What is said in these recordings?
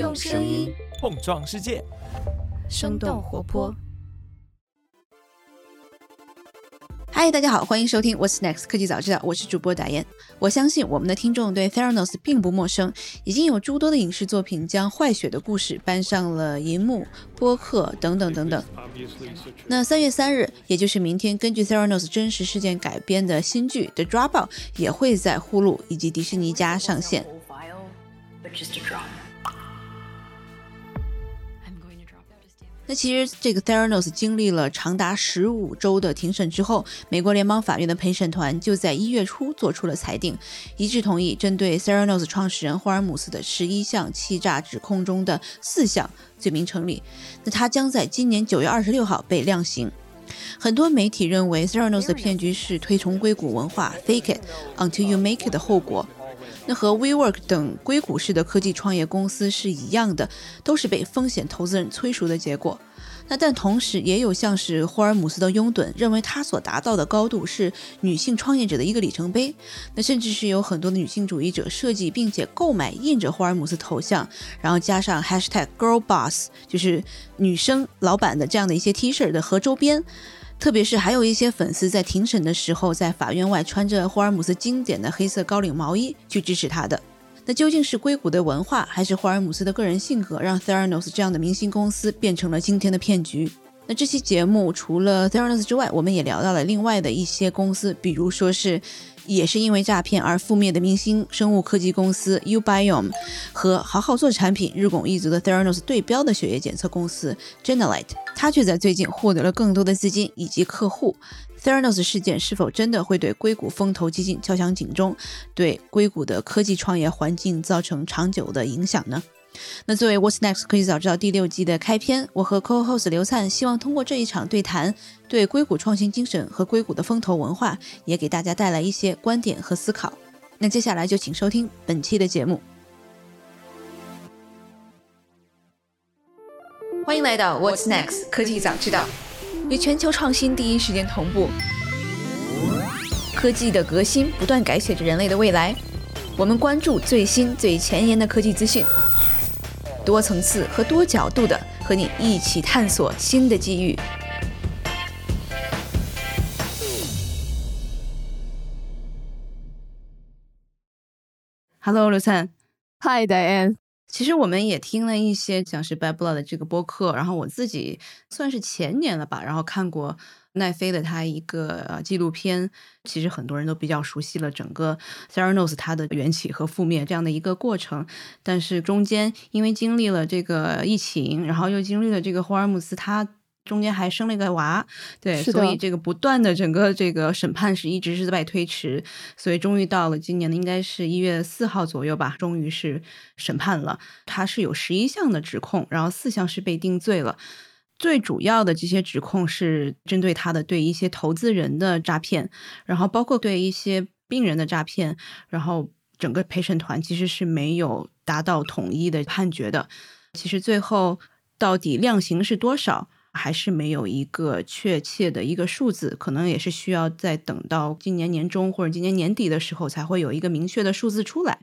用声音碰撞世界，生动活泼。嗨，大家好，欢迎收听 What's Next 科技早知道，我是主播打雁。我相信我们的听众对 Theranos 并不陌生，已经有诸多的影视作品将坏血的故事搬上了银幕、播客等等等等。那三月三日，也就是明天，根据 Theranos 真实事件改编的新剧《The Dropout》也会在呼噜以及迪士尼家上线。那其实这个 Theranos 经历了长达十五周的庭审之后，美国联邦法院的陪审团就在一月初做出了裁定，一致同意针对 Theranos 创始人霍尔姆斯的十一项欺诈指控中的四项罪名成立。那他将在今年九月二十六号被量刑。很多媒体认为 Theranos 的骗局是推崇硅谷文化 “Fake it until you make it” 的后果。和 WeWork 等硅谷式的科技创业公司是一样的，都是被风险投资人催熟的结果。那但同时也有像是霍尔姆斯的拥趸，认为他所达到的高度是女性创业者的一个里程碑。那甚至是有很多的女性主义者设计并且购买印着霍尔姆斯头像，然后加上 #HashtagGirlBoss，就是女生老板的这样的一些 T 恤的和周边。特别是还有一些粉丝在庭审的时候，在法院外穿着霍尔姆斯经典的黑色高领毛衣去支持他的。那究竟是硅谷的文化，还是霍尔姆斯的个人性格，让 Theranos 这样的明星公司变成了今天的骗局？那这期节目除了 Theranos 之外，我们也聊到了另外的一些公司，比如说是。也是因为诈骗而覆灭的明星生物科技公司 Ubiome 和好好做产品、日拱一卒的 Theranos 对标的血液检测公司 Genelite，它却在最近获得了更多的资金以及客户。Theranos 事件是否真的会对硅谷风投基金敲响警钟，对硅谷的科技创业环境造成长久的影响呢？那作为 What's Next 科技早知道第六季的开篇，我和 Co-host 刘灿希望通过这一场对谈，对硅谷创新精神和硅谷的风投文化，也给大家带来一些观点和思考。那接下来就请收听本期的节目。欢迎来到 What's Next 科技早知道，与全球创新第一时间同步，科技的革新不断改写着人类的未来。我们关注最新最前沿的科技资讯。多层次和多角度的和你一起探索新的机遇。Hello，刘灿。Hi，Diane。其实我们也听了一些像是 Bad Blood 的这个播客，然后我自己算是前年了吧，然后看过。奈飞的他一个呃纪录片，其实很多人都比较熟悉了整个 Theranos 它的缘起和覆灭这样的一个过程，但是中间因为经历了这个疫情，然后又经历了这个霍尔姆斯他中间还生了一个娃，对，所以这个不断的整个这个审判是一直是在推迟，所以终于到了今年的应该是一月四号左右吧，终于是审判了，他是有十一项的指控，然后四项是被定罪了。最主要的这些指控是针对他的对一些投资人的诈骗，然后包括对一些病人的诈骗，然后整个陪审团其实是没有达到统一的判决的。其实最后到底量刑是多少，还是没有一个确切的一个数字，可能也是需要再等到今年年中或者今年年底的时候才会有一个明确的数字出来。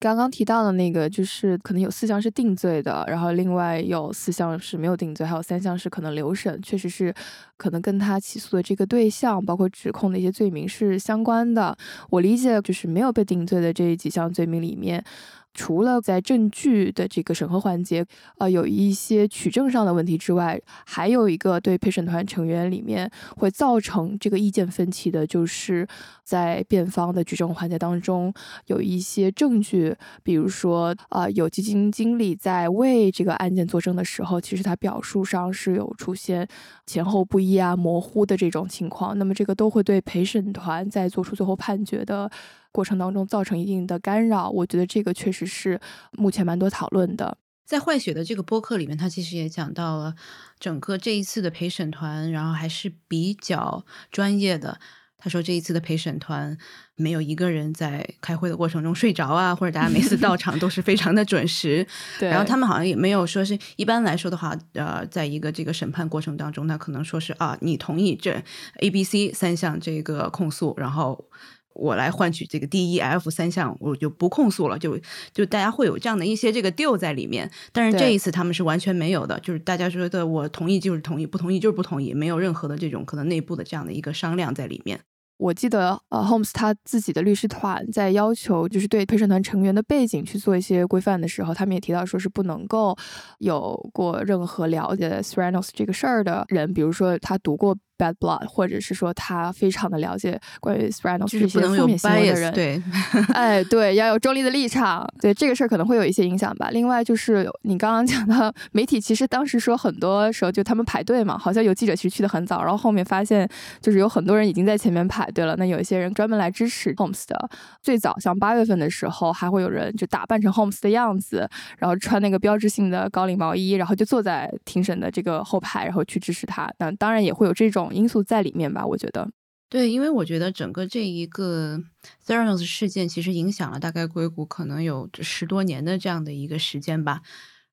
刚刚提到的那个，就是可能有四项是定罪的，然后另外有四项是没有定罪，还有三项是可能留审，确实是可能跟他起诉的这个对象，包括指控的一些罪名是相关的。我理解就是没有被定罪的这几项罪名里面。除了在证据的这个审核环节，呃，有一些取证上的问题之外，还有一个对陪审团成员里面会造成这个意见分歧的，就是在辩方的举证环节当中有一些证据，比如说，呃，有基金经理在为这个案件作证的时候，其实他表述上是有出现前后不一啊、模糊的这种情况，那么这个都会对陪审团在做出最后判决的。过程当中造成一定的干扰，我觉得这个确实是目前蛮多讨论的。在坏血的这个播客里面，他其实也讲到了整个这一次的陪审团，然后还是比较专业的。他说这一次的陪审团没有一个人在开会的过程中睡着啊，或者大家每次到场都是非常的准时。对，然后他们好像也没有说是一般来说的话，呃，在一个这个审判过程当中，那可能说是啊，你同意这 A、B、C 三项这个控诉，然后。我来换取这个 D、E、F 三项，我就不控诉了，就就大家会有这样的一些这个 deal 在里面。但是这一次他们是完全没有的，就是大家觉得我同意就是同意，不同意就是不同意，没有任何的这种可能内部的这样的一个商量在里面。我记得，呃，Holmes 他自己的律师团在要求，就是对陪审团成员的背景去做一些规范的时候，他们也提到说是不能够有过任何了解 Serranos 这个事儿的人，比如说他读过。Bad blood，或者是说他非常的了解关于 s p r a n o s 这些负面新闻的人，对，哎，对，要有中立的立场，对这个事儿可能会有一些影响吧。另外就是你刚刚讲到媒体，其实当时说很多时候就他们排队嘛，好像有记者其实去的很早，然后后面发现就是有很多人已经在前面排队了。那有一些人专门来支持 Holmes 的。最早像八月份的时候，还会有人就打扮成 Holmes 的样子，然后穿那个标志性的高领毛衣，然后就坐在庭审的这个后排，然后去支持他。那当然也会有这种。因素在里面吧，我觉得，对，因为我觉得整个这一个 Theranos 事件其实影响了大概硅谷可能有十多年的这样的一个时间吧。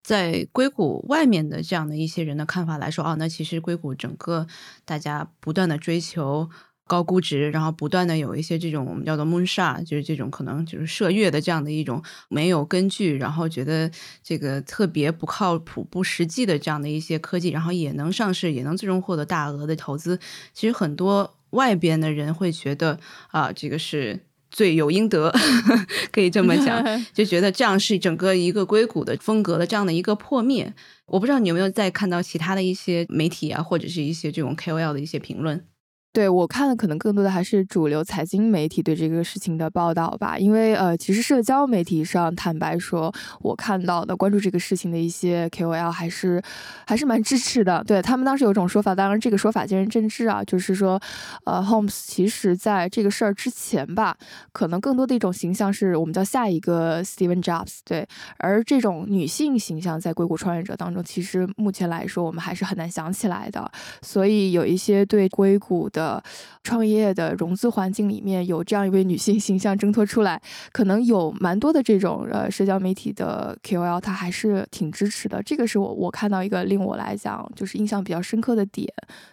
在硅谷外面的这样的一些人的看法来说，哦，那其实硅谷整个大家不断的追求。高估值，然后不断的有一些这种我们叫做 moonshot，就是这种可能就是射月的这样的一种没有根据，然后觉得这个特别不靠谱、不实际的这样的一些科技，然后也能上市，也能最终获得大额的投资。其实很多外边的人会觉得啊，这个是罪有应得，可以这么讲，就觉得这样是整个一个硅谷的风格的这样的一个破灭。我不知道你有没有再看到其他的一些媒体啊，或者是一些这种 KOL 的一些评论。对我看的可能更多的还是主流财经媒体对这个事情的报道吧，因为呃，其实社交媒体上，坦白说，我看到的关注这个事情的一些 KOL 还是还是蛮支持的。对他们当时有种说法，当然这个说法见仁见智啊，就是说，呃，Holmes 其实在这个事儿之前吧，可能更多的一种形象是我们叫下一个 Steven Jobs，对，而这种女性形象在硅谷创业者当中，其实目前来说我们还是很难想起来的，所以有一些对硅谷的。呃，创业的融资环境里面有这样一位女性形象挣脱出来，可能有蛮多的这种呃社交媒体的 KOL，他还是挺支持的。这个是我我看到一个令我来讲就是印象比较深刻的点。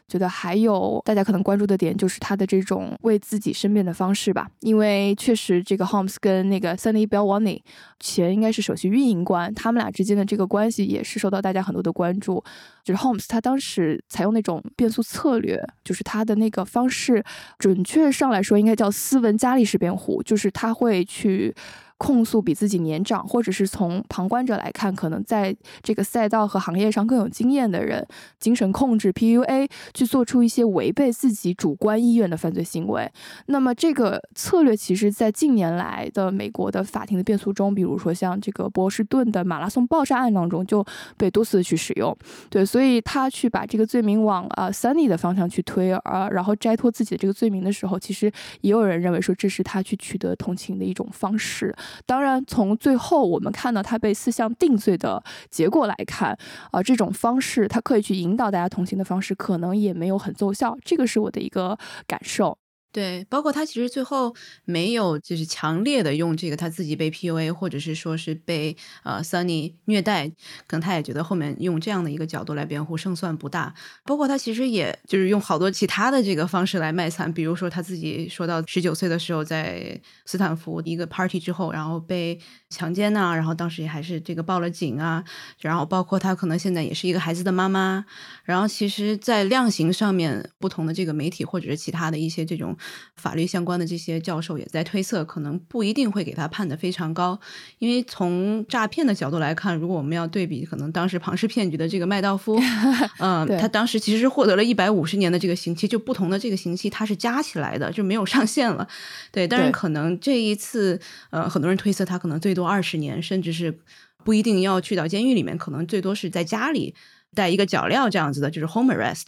觉得还有大家可能关注的点就是他的这种为自己申辩的方式吧，因为确实这个 Holmes 跟那个 Sunny Balwani 前应该是首席运营官，他们俩之间的这个关系也是受到大家很多的关注。就是 Holmes 他当时采用那种变速策略，就是他的那个方式，准确上来说应该叫斯文加利式辩护，就是他会去。控诉比自己年长，或者是从旁观者来看，可能在这个赛道和行业上更有经验的人，精神控制 PUA 去做出一些违背自己主观意愿的犯罪行为。那么这个策略，其实在近年来的美国的法庭的辩诉中，比如说像这个波士顿的马拉松爆炸案当中，就被多次的去使用。对，所以他去把这个罪名往呃 Sunny 的方向去推，呃，然后摘脱自己的这个罪名的时候，其实也有人认为说这是他去取得同情的一种方式。当然，从最后我们看到他被四项定罪的结果来看，啊，这种方式他刻意去引导大家同情的方式，可能也没有很奏效。这个是我的一个感受。对，包括他其实最后没有就是强烈的用这个他自己被 PUA，或者是说是被呃 Sunny 虐待，可能他也觉得后面用这样的一个角度来辩护胜算不大。包括他其实也就是用好多其他的这个方式来卖惨，比如说他自己说到十九岁的时候在斯坦福一个 party 之后，然后被强奸呐，然后当时也还是这个报了警啊，然后包括他可能现在也是一个孩子的妈妈，然后其实在量刑上面，不同的这个媒体或者是其他的一些这种。法律相关的这些教授也在推测，可能不一定会给他判的非常高，因为从诈骗的角度来看，如果我们要对比，可能当时庞氏骗局的这个麦道夫，嗯，他当时其实是获得了一百五十年的这个刑期，就不同的这个刑期它是加起来的，就没有上限了。对，但是可能这一次，呃，很多人推测他可能最多二十年，甚至是不一定要去到监狱里面，可能最多是在家里带一个脚镣这样子的，就是 home arrest。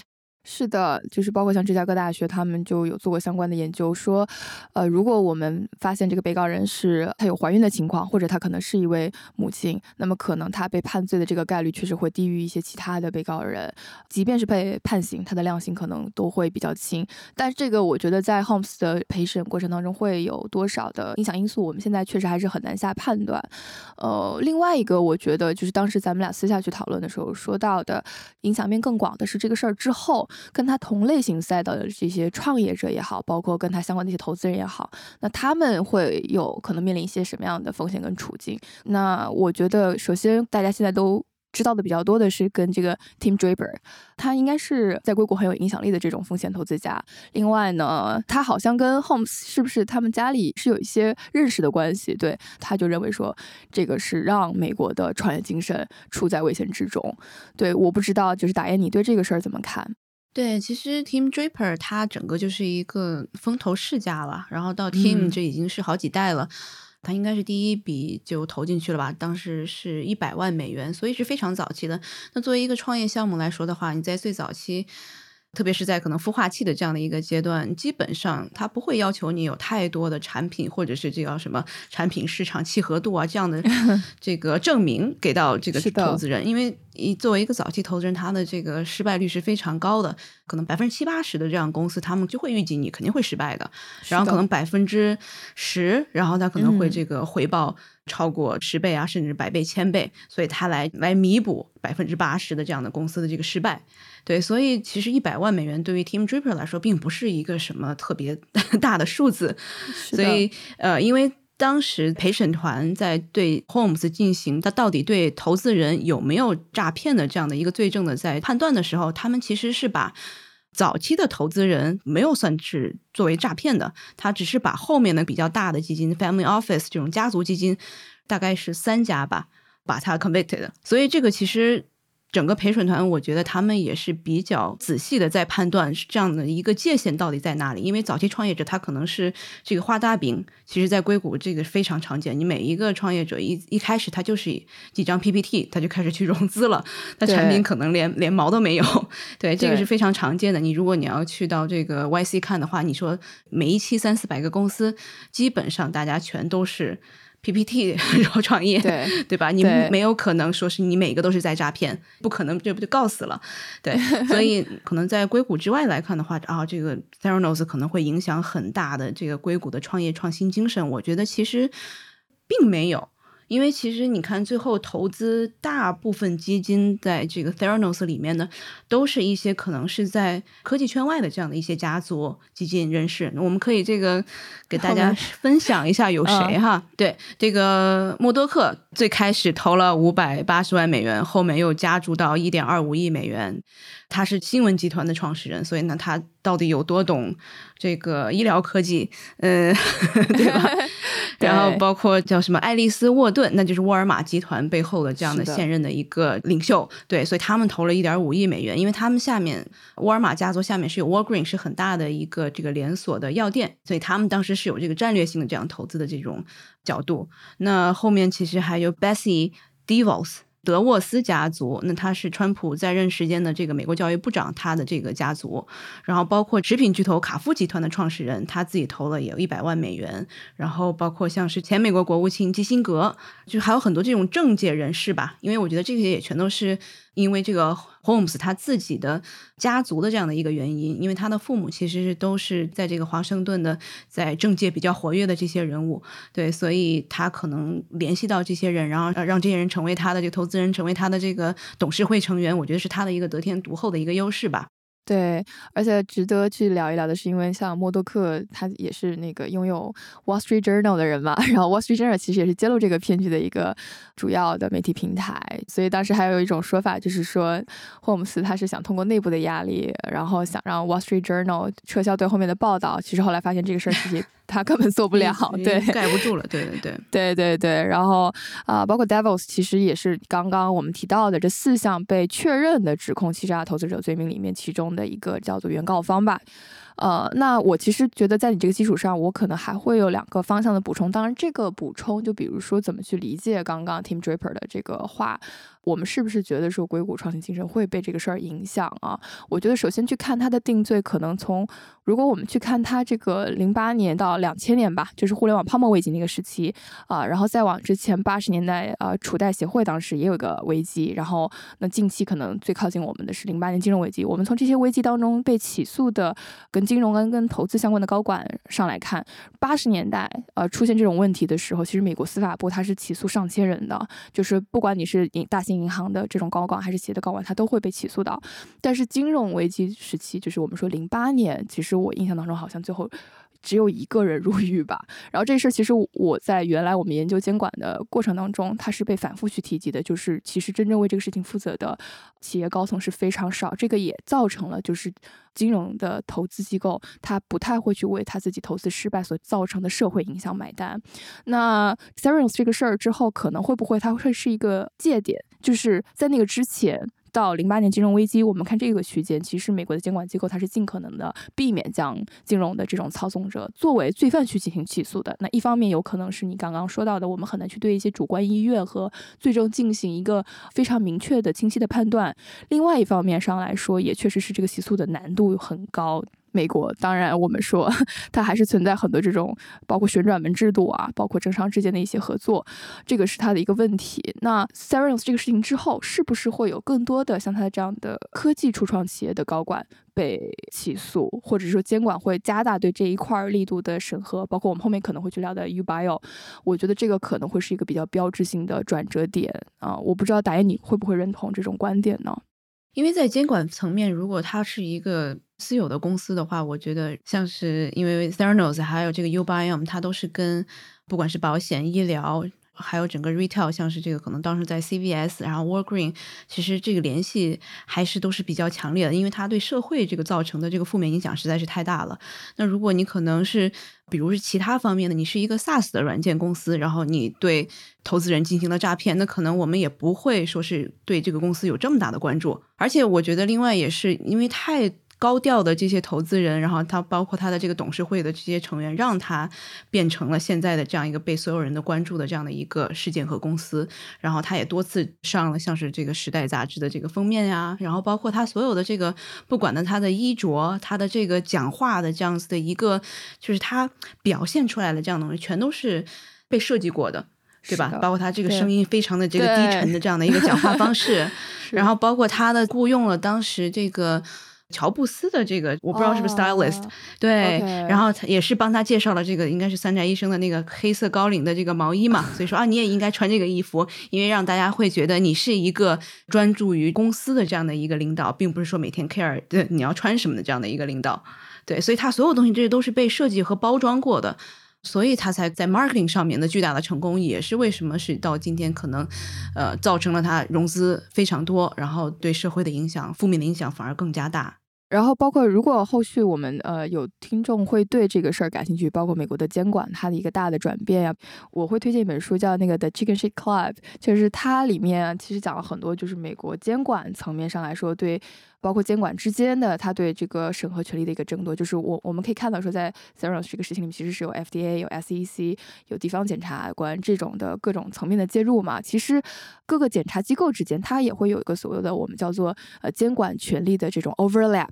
是的，就是包括像芝加哥大学，他们就有做过相关的研究，说，呃，如果我们发现这个被告人是他有怀孕的情况，或者他可能是一位母亲，那么可能他被判罪的这个概率确实会低于一些其他的被告人，即便是被判刑，他的量刑可能都会比较轻。但是这个我觉得在 Holmes 的陪审过程当中会有多少的影响因素，我们现在确实还是很难下判断。呃，另外一个我觉得就是当时咱们俩私下去讨论的时候说到的影响面更广的是这个事儿之后。跟他同类型赛道的这些创业者也好，包括跟他相关的一些投资人也好，那他们会有可能面临一些什么样的风险跟处境？那我觉得，首先大家现在都。知道的比较多的是跟这个 Tim Draper，他应该是在硅谷很有影响力的这种风险投资家。另外呢，他好像跟 Holmes 是不是他们家里是有一些认识的关系？对，他就认为说这个是让美国的创业精神处在危险之中。对，我不知道，就是打雁，你对这个事儿怎么看？对，其实 Team Draper 他整个就是一个风投世家了，然后到 Team 这已经是好几代了。他应该是第一笔就投进去了吧？当时是一百万美元，所以是非常早期的。那作为一个创业项目来说的话，你在最早期。特别是在可能孵化器的这样的一个阶段，基本上它不会要求你有太多的产品或者是这叫什么产品市场契合度啊这样的 这个证明给到这个投资人，因为一作为一个早期投资人，他的这个失败率是非常高的，可能百分之七八十的这样公司，他们就会预计你肯定会失败的，然后可能百分之十，然后他可能会这个回报超过十倍啊，甚至百倍、千倍，所以他来来弥补百分之八十的这样的公司的这个失败。对，所以其实一百万美元对于 Team Draper 来说，并不是一个什么特别 大的数字。所以，呃，因为当时陪审团在对 Holmes 进行他到底对投资人有没有诈骗的这样的一个罪证的在判断的时候，他们其实是把早期的投资人没有算是作为诈骗的，他只是把后面的比较大的基金 Family Office 这种家族基金，大概是三家吧，把它 convicted。所以这个其实。整个陪审团，我觉得他们也是比较仔细的在判断这样的一个界限到底在哪里。因为早期创业者他可能是这个画大饼，其实在硅谷这个非常常见。你每一个创业者一一开始他就是几张 PPT，他就开始去融资了，那产品可能连连毛都没有。对，这个是非常常见的。你如果你要去到这个 YC 看的话，你说每一期三四百个公司，基本上大家全都是。PPT 然后创业，对对吧？你没有可能说是你每个都是在诈骗，不可能，这不就告死了？对，所以可能在硅谷之外来看的话，啊，这个 Theranos 可能会影响很大的这个硅谷的创业创新精神。我觉得其实并没有。因为其实你看，最后投资大部分基金在这个 Theranos 里面呢，都是一些可能是在科技圈外的这样的一些家族基金人士。我们可以这个给大家 分享一下有谁哈？对，这个默多克最开始投了五百八十万美元，后面又加注到一点二五亿美元。他是新闻集团的创始人，所以呢，他到底有多懂这个医疗科技？嗯，对吧？然后包括叫什么爱丽丝沃顿，那就是沃尔玛集团背后的这样的现任的一个领袖。对，所以他们投了一点五亿美元，因为他们下面沃尔玛家族下面是有 Walgreen，是很大的一个这个连锁的药店，所以他们当时是有这个战略性的这样投资的这种角度。那后面其实还有 Bessie Devos。德沃斯家族，那他是川普在任时间的这个美国教育部长，他的这个家族，然后包括食品巨头卡夫集团的创始人，他自己投了也有一百万美元，然后包括像是前美国国务卿基辛格，就还有很多这种政界人士吧，因为我觉得这些也全都是。因为这个 Holmes 他自己的家族的这样的一个原因，因为他的父母其实是都是在这个华盛顿的，在政界比较活跃的这些人物，对，所以他可能联系到这些人，然后让这些人成为他的这个投资人，成为他的这个董事会成员，我觉得是他的一个得天独厚的一个优势吧。对，而且值得去聊一聊的是，因为像默多克，他也是那个拥有 Wall Street Journal 的人嘛，然后 Wall Street Journal 其实也是揭露这个骗局的一个主要的媒体平台，所以当时还有一种说法，就是说霍姆斯他是想通过内部的压力，然后想让 Wall Street Journal 撤销对后面的报道，其实后来发现这个事儿其实。他根本做不了，对，盖不住了，对对对，对 对对。然后啊，包括 Devils 其实也是刚刚我们提到的这四项被确认的指控欺诈投资者罪名里面其中的一个叫做原告方吧。呃，那我其实觉得在你这个基础上，我可能还会有两个方向的补充。当然，这个补充就比如说怎么去理解刚刚 Tim Draper 的这个话。我们是不是觉得说硅谷创新精神会被这个事儿影响啊？我觉得首先去看他的定罪，可能从如果我们去看他这个零八年到两千年吧，就是互联网泡沫危机那个时期啊，然后再往之前八十年代啊，储贷协会当时也有个危机，然后那近期可能最靠近我们的是零八年金融危机。我们从这些危机当中被起诉的跟金融跟跟投资相关的高管上来看，八十年代呃出现这种问题的时候，其实美国司法部它是起诉上千人的，就是不管你是大型银行的这种高管还是企业的高管，他都会被起诉到。但是金融危机时期，就是我们说零八年，其实我印象当中好像最后。只有一个人 入狱吧。然后这事儿其实我在原来我们研究监管的过程当中，他是被反复去提及的。就是其实真正为这个事情负责的企业高层是非常少，这个也造成了就是金融的投资机构他不太会去为他自己投资失败所造成的社会影响买单。那 Serious 这个事儿之后，可能会不会它会是一个界点？就是在那个之前。到零八年金融危机，我们看这个区间，其实美国的监管机构它是尽可能的避免将金融的这种操纵者作为罪犯去进行起诉的。那一方面有可能是你刚刚说到的，我们很难去对一些主观意愿和最终进行一个非常明确的、清晰的判断；另外一方面上来说，也确实是这个起诉的难度很高。美国当然，我们说它还是存在很多这种，包括旋转门制度啊，包括政商之间的一些合作，这个是它的一个问题。那 s e r e n s 这个事情之后，是不是会有更多的像它这样的科技初创企业的高管被起诉，或者说监管会加大对这一块力度的审核？包括我们后面可能会去聊的 Ubio，我觉得这个可能会是一个比较标志性的转折点啊！我不知道打野你会不会认同这种观点呢？因为在监管层面，如果它是一个私有的公司的话，我觉得像是因为 Theranos 还有这个 UbioM，它都是跟不管是保险、医疗。还有整个 retail，像是这个可能当时在 CVS，然后 Walgreen，其实这个联系还是都是比较强烈的，因为它对社会这个造成的这个负面影响实在是太大了。那如果你可能是，比如是其他方面的，你是一个 SaaS 的软件公司，然后你对投资人进行了诈骗，那可能我们也不会说是对这个公司有这么大的关注。而且我觉得另外也是因为太。高调的这些投资人，然后他包括他的这个董事会的这些成员，让他变成了现在的这样一个被所有人的关注的这样的一个事件和公司。然后他也多次上了像是这个《时代》杂志的这个封面呀，然后包括他所有的这个，不管呢他的衣着，他的这个讲话的这样子的一个，就是他表现出来的这样的东西，全都是被设计过的，对吧？包括他这个声音非常的这个低沉的这样的一个讲话方式，然后包括他的雇佣了当时这个。乔布斯的这个我不知道是不是 stylist，对，然后他也是帮他介绍了这个应该是三宅医生的那个黑色高领的这个毛衣嘛，所以说啊你也应该穿这个衣服，因为让大家会觉得你是一个专注于公司的这样的一个领导，并不是说每天 care 对你要穿什么的这样的一个领导，对，所以他所有东西这些都是被设计和包装过的，所以他才在 marketing 上面的巨大的成功，也是为什么是到今天可能呃造成了他融资非常多，然后对社会的影响负面的影响反而更加大。然后包括如果后续我们呃有听众会对这个事儿感兴趣，包括美国的监管它的一个大的转变呀，我会推荐一本书叫那个 The Chicken Shake Club，就是它里面其实讲了很多，就是美国监管层面上来说对。包括监管之间的他对这个审核权力的一个争夺，就是我我们可以看到说，在 s e r o s 这个事情里面，其实是有 FDA、有 SEC、有地方检察官这种的各种层面的介入嘛。其实各个检察机构之间，它也会有一个所谓的我们叫做呃监管权力的这种 overlap，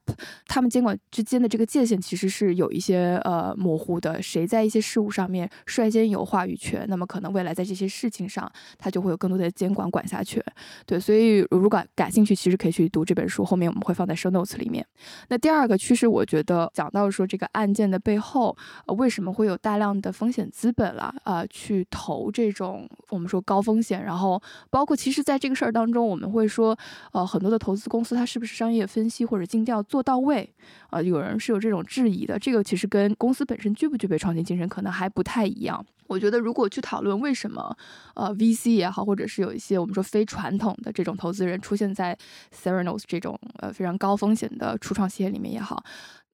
他们监管之间的这个界限其实是有一些呃模糊的，谁在一些事务上面率先有话语权，那么可能未来在这些事情上，他就会有更多的监管管辖权。对，所以如果感感兴趣，其实可以去读这本书，后面我们。会放在 show notes 里面。那第二个趋势，我觉得讲到说这个案件的背后，呃，为什么会有大量的风险资本了啊，去投这种我们说高风险，然后包括其实在这个事儿当中，我们会说，呃，很多的投资公司它是不是商业分析或者尽调做到位啊？有人是有这种质疑的。这个其实跟公司本身具不具备创新精神可能还不太一样。我觉得，如果去讨论为什么，呃，VC 也好，或者是有一些我们说非传统的这种投资人出现在 s e r e n o s 这种呃非常高风险的初创企业里面也好。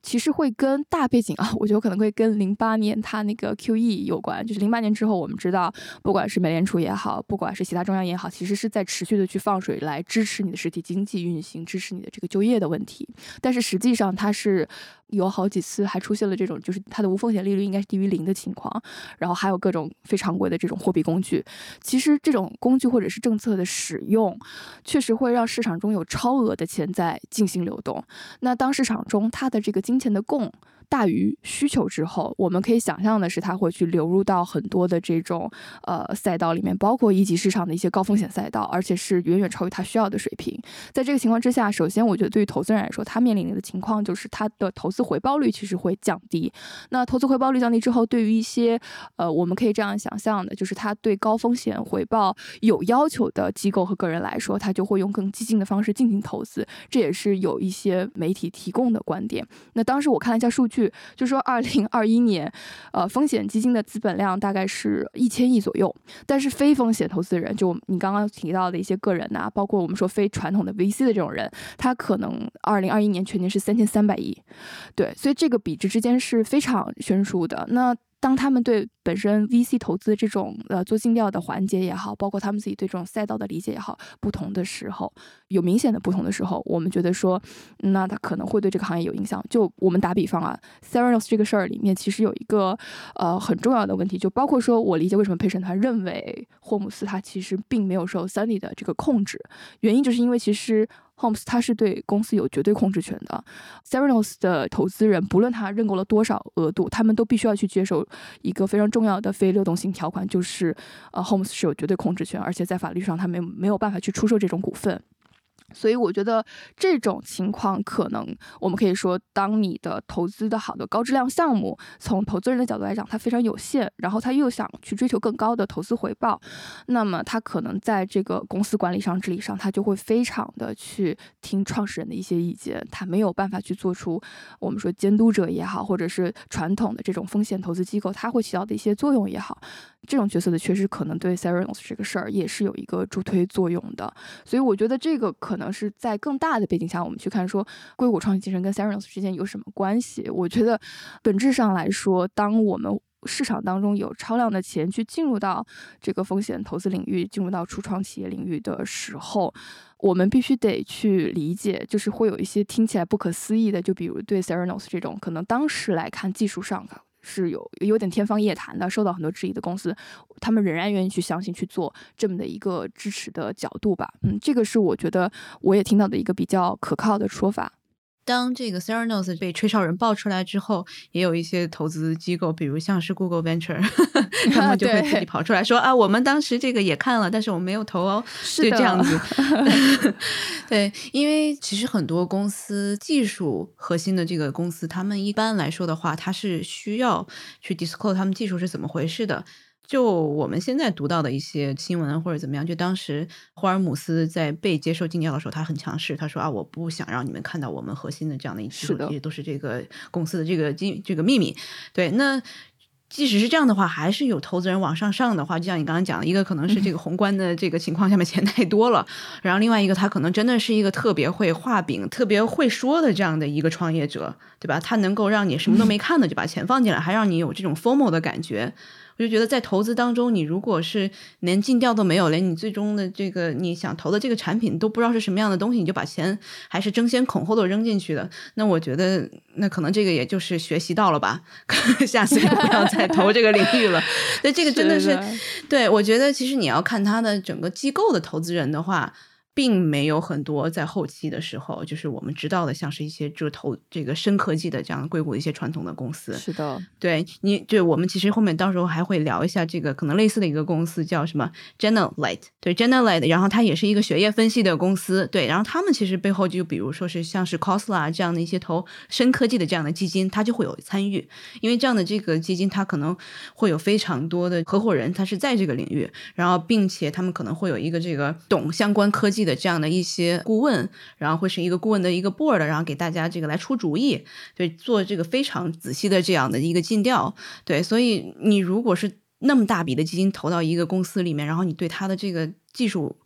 其实会跟大背景 啊，我觉得可能会跟零八年它那个 QE 有关。就是零八年之后，我们知道，不管是美联储也好，不管是其他中央也好，其实是在持续的去放水来支持你的实体经济运行，支持你的这个就业的问题。但是实际上，它是有好几次还出现了这种，就是它的无风险利率应该是低于零的情况。然后还有各种非常规的这种货币工具。其实这种工具或者是政策的使用，确实会让市场中有超额的钱在进行流动。那当市场中它的这个金钱的供大于需求之后，我们可以想象的是，它会去流入到很多的这种呃赛道里面，包括一级市场的一些高风险赛道，而且是远远超于它需要的水平。在这个情况之下，首先我觉得对于投资人来说，他面临的情况就是他的投资回报率其实会降低。那投资回报率降低之后，对于一些呃我们可以这样想象的，就是他对高风险回报有要求的机构和个人来说，他就会用更激进的方式进行投资。这也是有一些媒体提供的观点。那当时我看了一下数据，就说二零二一年，呃，风险基金的资本量大概是一千亿左右，但是非风险投资人，就你刚刚提到的一些个人呐，包括我们说非传统的 VC 的这种人，他可能二零二一年全年是三千三百亿，对，所以这个比值之间是非常悬殊的。那当他们对本身 VC 投资这种呃做尽调的环节也好，包括他们自己对这种赛道的理解也好，不同的时候，有明显的不同的时候，我们觉得说，那它可能会对这个行业有影响。就我们打比方啊，Theranos 这个事儿里面其实有一个呃很重要的问题，就包括说我理解为什么陪审团认为霍姆斯他其实并没有受 Sunny 的这个控制，原因就是因为其实。Holmes 他是对公司有绝对控制权的，Theranos 的投资人不论他认购了多少额度，他们都必须要去接受一个非常重要的非流动性条款，就是呃 Holmes 是有绝对控制权，而且在法律上他没没有办法去出售这种股份。所以我觉得这种情况可能，我们可以说，当你的投资的好的高质量项目，从投资人的角度来讲，它非常有限，然后他又想去追求更高的投资回报，那么他可能在这个公司管理上、治理上，他就会非常的去听创始人的一些意见，他没有办法去做出我们说监督者也好，或者是传统的这种风险投资机构他会起到的一些作用也好。这种角色的缺失可能对 Theranos 这个事儿也是有一个助推作用的，所以我觉得这个可能是在更大的背景下，我们去看说硅谷创新精神跟 Theranos 之间有什么关系。我觉得本质上来说，当我们市场当中有超量的钱去进入到这个风险投资领域，进入到初创企业领域的时候，我们必须得去理解，就是会有一些听起来不可思议的，就比如对 Theranos 这种可能当时来看技术上。是有有点天方夜谭的，受到很多质疑的公司，他们仍然愿意去相信去做这么的一个支持的角度吧。嗯，这个是我觉得我也听到的一个比较可靠的说法。当这个 Theranos 被吹哨人爆出来之后，也有一些投资机构，比如像是 Google Venture，他们就会自己跑出来说啊，我们当时这个也看了，但是我们没有投哦，是这样子。对，因为其实很多公司技术核心的这个公司，他们一般来说的话，它是需要去 disclose 他们技术是怎么回事的。就我们现在读到的一些新闻或者怎么样，就当时霍尔姆斯在被接受竞调的时候，他很强势，他说啊，我不想让你们看到我们核心的这样的一些这些都是这个公司的这个机这个秘密。对，那即使是这样的话，还是有投资人往上上的话，就像你刚刚讲的，一个可能是这个宏观的这个情况下面钱 太多了，然后另外一个他可能真的是一个特别会画饼、特别会说的这样的一个创业者，对吧？他能够让你什么都没看的就把钱放进来，还让你有这种 formal 的感觉。我就觉得在投资当中，你如果是连尽调都没有，连你最终的这个你想投的这个产品都不知道是什么样的东西，你就把钱还是争先恐后的扔进去的，那我觉得那可能这个也就是学习到了吧，下次也不要再投这个领域了。那这个真的是，对我觉得其实你要看他的整个机构的投资人的话。并没有很多在后期的时候，就是我们知道的，像是一些就投这个深科技的这样硅谷的一些传统的公司。是的，对你，就我们其实后面到时候还会聊一下这个可能类似的一个公司，叫什么 Generalite，对 Generalite，然后它也是一个血液分析的公司，对，然后他们其实背后就比如说是像是 Cosla 这样的一些投深科技的这样的基金，它就会有参与，因为这样的这个基金它可能会有非常多的合伙人，他是在这个领域，然后并且他们可能会有一个这个懂相关科技的。这样的一些顾问，然后会是一个顾问的一个 board，然后给大家这个来出主意，对，做这个非常仔细的这样的一个尽调，对，所以你如果是那么大笔的基金投到一个公司里面，然后你对他的这个技术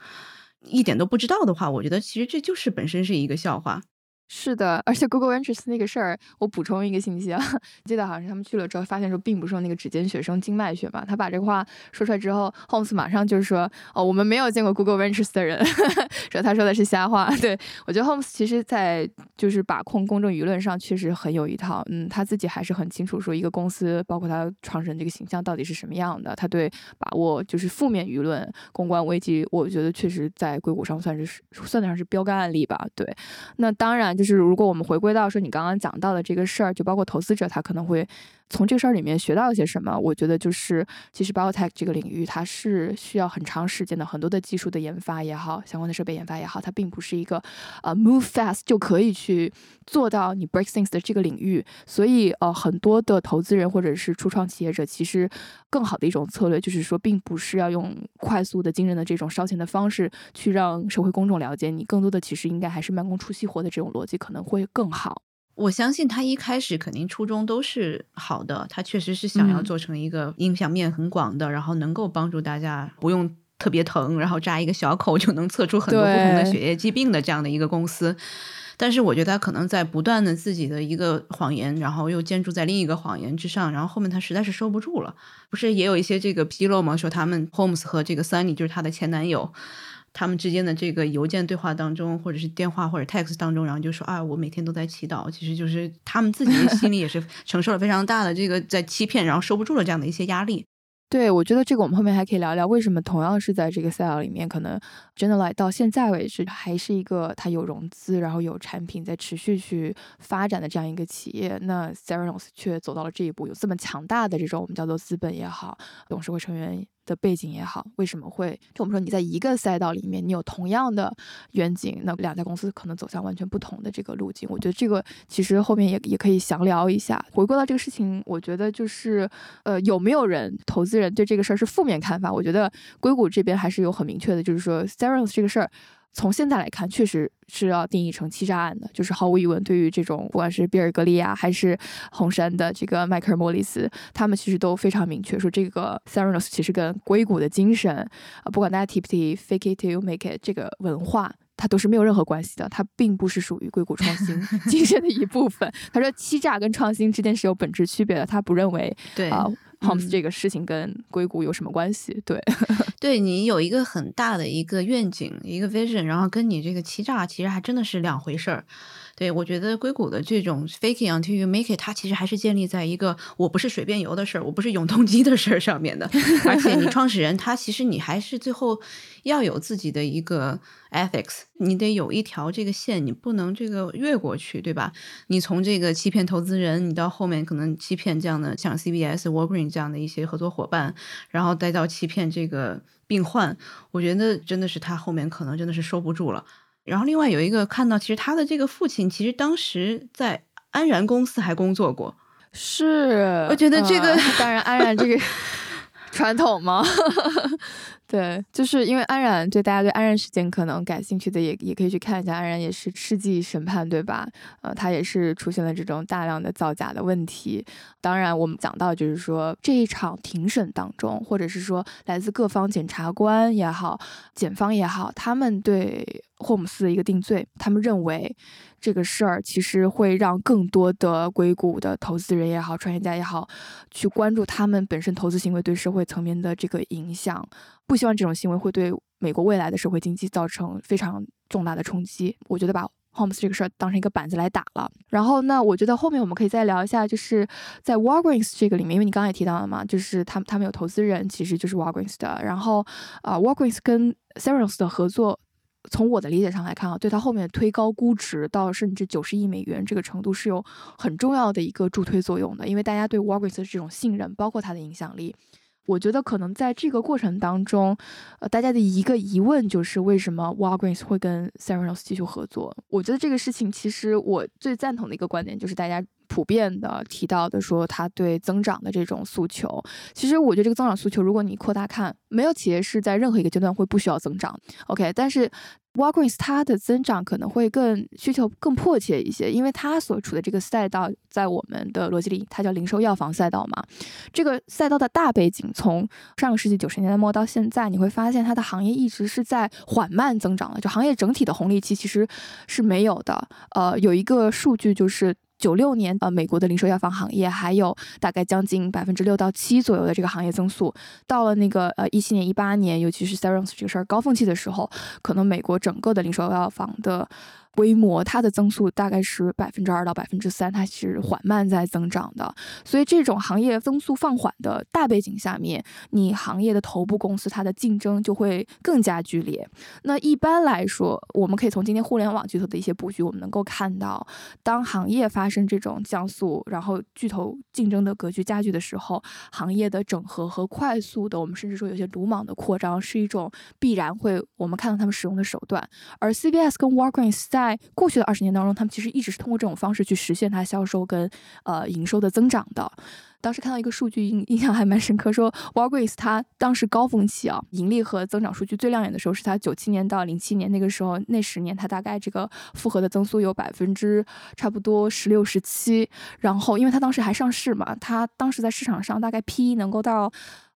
一点都不知道的话，我觉得其实这就是本身是一个笑话。是的，而且 Google Ventures 那个事儿，我补充一个信息啊，记得好像是他们去了之后，发现说并不是那个指尖血生经脉血嘛。他把这个话说出来之后，Holmes 马上就是说，哦，我们没有见过 Google Ventures 的人，说他说的是瞎话。对我觉得 Holmes 其实在就是把控公众舆论上确实很有一套，嗯，他自己还是很清楚说一个公司，包括他创始人这个形象到底是什么样的，他对把握就是负面舆论、公关危机，我觉得确实在硅谷上算是算得上是标杆案例吧。对，那当然就。是如果我们回归到说你刚刚讲到的这个事儿，就包括投资者他可能会。从这个事儿里面学到一些什么？我觉得就是，其实 biotech 这个领域它是需要很长时间的，很多的技术的研发也好，相关的设备研发也好，它并不是一个呃 move fast 就可以去做到你 break things 的这个领域。所以呃，很多的投资人或者是初创企业者，其实更好的一种策略就是说，并不是要用快速的、惊人的这种烧钱的方式去让社会公众了解你，更多的其实应该还是慢工出细活的这种逻辑可能会更好。我相信他一开始肯定初衷都是好的，他确实是想要做成一个影响面很广的，然后能够帮助大家不用特别疼，然后扎一个小口就能测出很多不同的血液疾病的这样的一个公司。但是我觉得他可能在不断的自己的一个谎言，然后又建筑在另一个谎言之上，然后后面他实在是收不住了。不是也有一些这个纰漏吗？说他们 Holmes 和这个 Sunny 就是他的前男友。他们之间的这个邮件对话当中，或者是电话或者 text 当中，然后就说啊，我每天都在祈祷。其实就是他们自己的心里也是 承受了非常大的这个在欺骗，然后收不住了这样的一些压力。对，我觉得这个我们后面还可以聊聊，为什么同样是在这个 sale 里面，可能 g e n e r a l 到现在为止还是一个它有融资，然后有产品在持续去发展的这样一个企业，那 s e r e n o s 却走到了这一步，有这么强大的这种我们叫做资本也好，董事会成员。的背景也好，为什么会就我们说你在一个赛道里面，你有同样的远景，那两家公司可能走向完全不同的这个路径。我觉得这个其实后面也也可以详聊一下。回归到这个事情，我觉得就是呃，有没有人投资人对这个事儿是负面看法？我觉得硅谷这边还是有很明确的，就是说，Serence 这个事儿。从现在来看，确实是要定义成欺诈案的，就是毫无疑问，对于这种不管是比尔格利亚还是红杉的这个迈克尔莫里斯，他们其实都非常明确说，这个 Theranos 其实跟硅谷的精神啊，不管大家提不提 “fake it till make it” 这个文化，它都是没有任何关系的，它并不是属于硅谷创新 精神的一部分。他说，欺诈跟创新之间是有本质区别的，他不认为对啊。Homes 这个事情跟硅谷有什么关系？对，对你有一个很大的一个愿景，一个 vision，然后跟你这个欺诈其实还真的是两回事儿。对，我觉得硅谷的这种 faking until you make it，它其实还是建立在一个我不是水变油的事儿，我不是永动机的事儿上面的。而且你创始人他其实你还是最后要有自己的一个 ethics，你得有一条这个线，你不能这个越过去，对吧？你从这个欺骗投资人，你到后面可能欺骗这样的像 CBS、w a l g r e e n 这样的一些合作伙伴，然后再到欺骗这个病患，我觉得真的是他后面可能真的是收不住了。然后另外有一个看到，其实他的这个父亲其实当时在安然公司还工作过。是，我觉得这个当然安然这个 传统吗？对，就是因为安然，对大家对安然事件可能感兴趣的，也也可以去看一下。安然也是世纪审判，对吧？呃，他也是出现了这种大量的造假的问题。当然，我们讲到就是说这一场庭审当中，或者是说来自各方检察官也好，检方也好，他们对霍姆斯的一个定罪，他们认为这个事儿其实会让更多的硅谷的投资人也好，创业家也好，去关注他们本身投资行为对社会层面的这个影响。不希望这种行为会对美国未来的社会经济造成非常重大的冲击。我觉得把 Holmes 这个事儿当成一个板子来打了。然后呢，我觉得后面我们可以再聊一下，就是在 Walgreens 这个里面，因为你刚刚也提到了嘛，就是他们他们有投资人其实就是 Walgreens 的。然后啊，Walgreens 跟 s e r e n s 的合作，从我的理解上来看啊，对他后面推高估值到甚至九十亿美元这个程度是有很重要的一个助推作用的，因为大家对 Walgreens 的这种信任，包括它的影响力。我觉得可能在这个过程当中，呃，大家的一个疑问就是为什么 Walgreens 会跟 s e r e n o s 继续合作？我觉得这个事情其实我最赞同的一个观点就是大家普遍的提到的说他对增长的这种诉求。其实我觉得这个增长诉求，如果你扩大看，没有企业是在任何一个阶段会不需要增长。OK，但是。Walgreens 它的增长可能会更需求更迫切一些，因为它所处的这个赛道，在我们的逻辑里，它叫零售药房赛道嘛。这个赛道的大背景，从上个世纪九十年代末到现在，你会发现它的行业一直是在缓慢增长的，就行业整体的红利期其实是没有的。呃，有一个数据就是。九六年，呃，美国的零售药房行业还有大概将近百分之六到七左右的这个行业增速。到了那个呃一七年、一八年，尤其是 serums 这个事儿高峰期的时候，可能美国整个的零售药房的规模，它的增速大概是百分之二到百分之三，它是缓慢在增长的。所以这种行业增速放缓的大背景下面，你行业的头部公司它的竞争就会更加剧烈。那一般来说，我们可以从今天互联网巨头的一些布局，我们能够看到，当行业发生这种降速，然后巨头竞争的格局加剧的时候，行业的整合和快速的，我们甚至说有些鲁莽的扩张，是一种必然会我们看到他们使用的手段。而 CBS 跟 Walgreens 在在过去的二十年当中，他们其实一直是通过这种方式去实现它销售跟呃营收的增长的。当时看到一个数据，印印象还蛮深刻，说 Walgreens 它当时高峰期啊，盈利和增长数据最亮眼的时候是它九七年到零七年那个时候，那十年它大概这个复合的增速有百分之差不多十六十七。然后因为它当时还上市嘛，它当时在市场上大概 PE 能够到。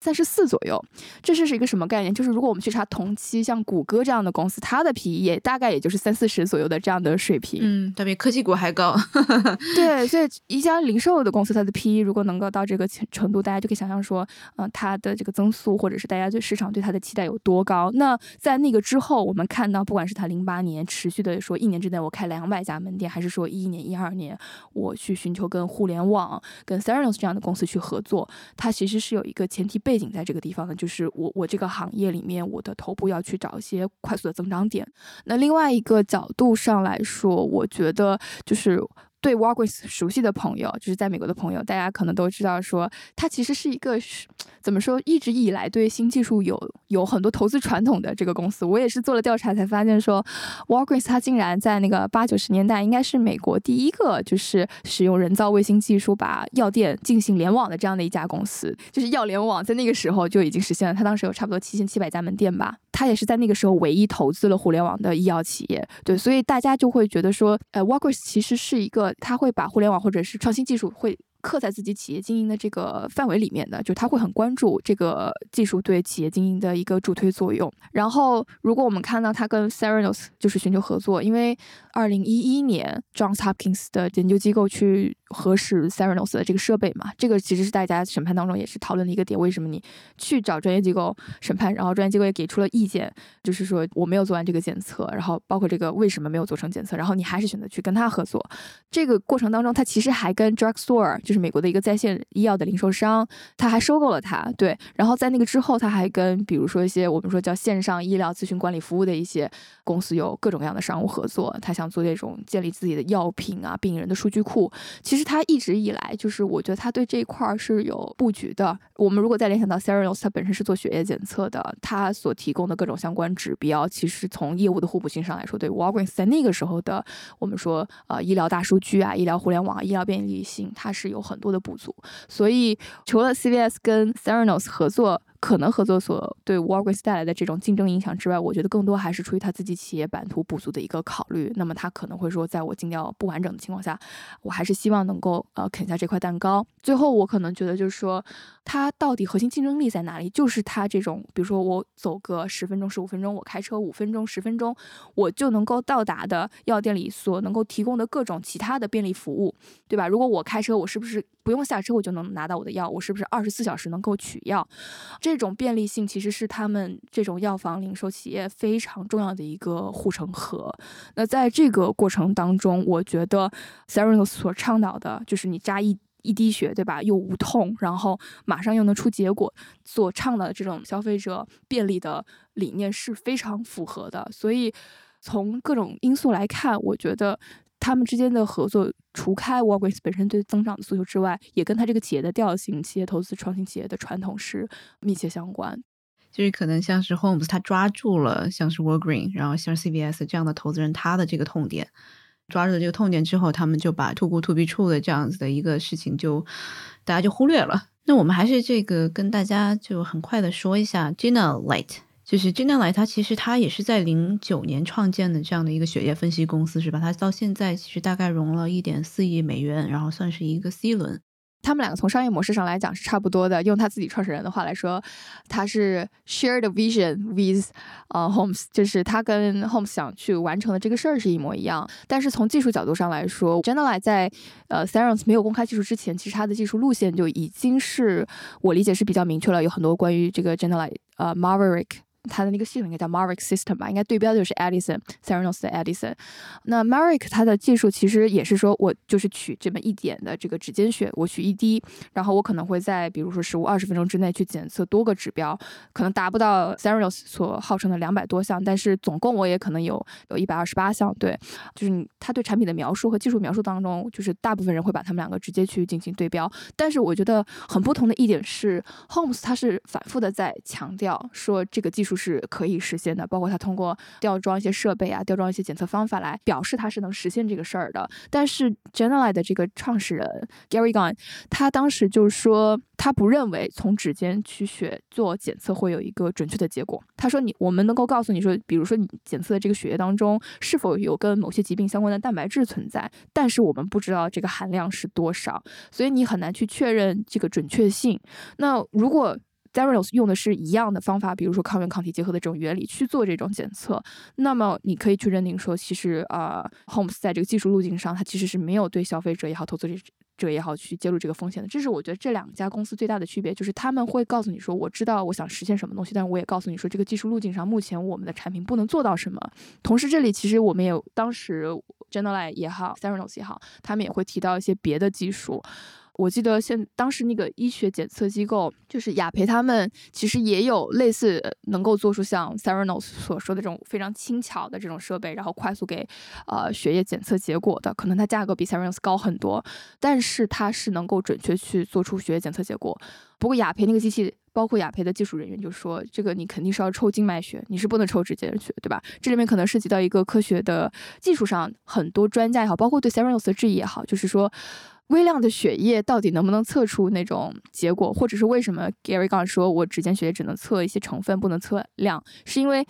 三十四左右，这是是一个什么概念？就是如果我们去查同期，像谷歌这样的公司，它的 PE 也大概也就是三四十左右的这样的水平。嗯，它比科技股还高。对，所以一家零售的公司，它的 PE 如果能够到这个程度，大家就可以想象说，嗯，它的这个增速，或者是大家对市场对它的期待有多高。那在那个之后，我们看到，不管是它零八年持续的说一年之内我开两百家门店，还是说一一年、一二年我去寻求跟互联网、跟 Theranos 这样的公司去合作，它其实是有一个前提背。背景在这个地方呢，就是我我这个行业里面，我的头部要去找一些快速的增长点。那另外一个角度上来说，我觉得就是。对 Walgreens 熟悉的朋友，就是在美国的朋友，大家可能都知道，说它其实是一个怎么说，一直以来对新技术有有很多投资传统的这个公司。我也是做了调查才发现，说 Walgreens 它竟然在那个八九十年代，应该是美国第一个就是使用人造卫星技术把药店进行联网的这样的一家公司。就是药联网在那个时候就已经实现了，它当时有差不多七千七百家门店吧。他也是在那个时候唯一投资了互联网的医药企业，对，所以大家就会觉得说，呃，Walgreens 其实是一个，他会把互联网或者是创新技术会。刻在自己企业经营的这个范围里面的，就他会很关注这个技术对企业经营的一个助推作用。然后，如果我们看到他跟 Serenos 就是寻求合作，因为二零一一年 Johns Hopkins 的研究机构去核实 Theranos 的这个设备嘛，这个其实是大家审判当中也是讨论的一个点。为什么你去找专业机构审判，然后专业机构也给出了意见，就是说我没有做完这个检测，然后包括这个为什么没有做成检测，然后你还是选择去跟他合作。这个过程当中，他其实还跟 Drugstore 就是美国的一个在线医药的零售商，他还收购了他，对。然后在那个之后，他还跟比如说一些我们说叫线上医疗咨询管理服务的一些公司有各种各样的商务合作。他想做这种建立自己的药品啊、病人的数据库。其实其实他一直以来就是，我觉得他对这一块是有布局的。我们如果再联想到 Theranos，它本身是做血液检测的，它所提供的各种相关指标，其实从业务的互补性上来说，对 Walgreens 在那个时候的我们说呃医疗大数据啊、医疗互联网、医疗便利性，它是有很多的不足。所以除了 CVS 跟 Theranos 合作。可能合作所对 Walgreens 带来的这种竞争影响之外，我觉得更多还是出于他自己企业版图补足的一个考虑。那么他可能会说，在我尽调不完整的情况下，我还是希望能够呃啃下这块蛋糕。最后，我可能觉得就是说，它到底核心竞争力在哪里？就是它这种，比如说我走个十分钟、十五分钟，我开车五分钟、十分钟，我就能够到达的药店里所能够提供的各种其他的便利服务，对吧？如果我开车，我是不是不用下车我就能拿到我的药？我是不是二十四小时能够取药？这种便利性其实是他们这种药房零售企业非常重要的一个护城河。那在这个过程当中，我觉得 Serenos 所倡导的就是你扎一一滴血，对吧？又无痛，然后马上又能出结果，所倡导的这种消费者便利的理念是非常符合的。所以从各种因素来看，我觉得。他们之间的合作，除开 Walgreens 本身对增长的诉求之外，也跟他这个企业的调性、企业投资、创新企业的传统是密切相关。就是可能像是 Holmes，他抓住了像是 Walgreens，然后像 CVS 这样的投资人他的这个痛点，抓住了这个痛点之后，他们就把 to go to be true 的这样子的一个事情就大家就忽略了。那我们还是这个跟大家就很快的说一下 Gina Light。就是 Gina Light，，他其实他也是在零九年创建的这样的一个血液分析公司，是吧？他到现在其实大概融了一点四亿美元，然后算是一个 C 轮。他们两个从商业模式上来讲是差不多的。用他自己创始人的话来说，他是 shared vision with 呃 Holmes，就是他跟 homes 想去完成的这个事儿是一模一样。但是从技术角度上来说，Gina 来在呃 Theranos 没有公开技术之前，其实他的技术路线就已经是我理解是比较明确了，有很多关于这个 Gina 来呃 Maverick。它的那个系统应该叫 Mavic System 吧，应该对标的就是 Edison Theranos 的 Edison。那 Mavic 它的技术其实也是说我就是取这么一点的这个指尖血，我取一滴，然后我可能会在比如说十五二十分钟之内去检测多个指标，可能达不到 Theranos 所号称的两百多项，但是总共我也可能有有一百二十八项。对，就是你他对产品的描述和技术描述当中，就是大部分人会把他们两个直接去进行对标。但是我觉得很不同的一点是，Holmes 他是反复的在强调说这个技术是可以实现的，包括他通过吊装一些设备啊，吊装一些检测方法来表示他是能实现这个事儿的。但是 Generali 的这个创始人 Gary Gunn 他当时就说。他不认为从指尖取血做检测会有一个准确的结果。他说：“你我们能够告诉你说，比如说你检测的这个血液当中是否有跟某些疾病相关的蛋白质存在，但是我们不知道这个含量是多少，所以你很难去确认这个准确性。那如果 z e r a s 用的是一样的方法，比如说抗原抗体结合的这种原理去做这种检测，那么你可以去认定说，其实啊，Homes 在这个技术路径上，它其实是没有对消费者也好，投资者。”也好，去揭露这个风险的，这是我觉得这两家公司最大的区别，就是他们会告诉你说，我知道我想实现什么东西，但是我也告诉你说，这个技术路径上目前我们的产品不能做到什么。同时，这里其实我们也当时 Generali 也好，Theranos 也好，他们也会提到一些别的技术。我记得现当时那个医学检测机构就是雅培，他们其实也有类似能够做出像 Serenos 所说的这种非常轻巧的这种设备，然后快速给呃血液检测结果的。可能它价格比 Serenos 高很多，但是它是能够准确去做出血液检测结果。不过雅培那个机器，包括雅培的技术人员就说，这个你肯定是要抽静脉血，你是不能抽指尖血，对吧？这里面可能涉及到一个科学的技术上很多专家也好，包括对 Serenos 的质疑也好，就是说。微量的血液到底能不能测出那种结果，或者是为什么 Gary 刚说，我指尖血液只能测一些成分，不能测量，是因为，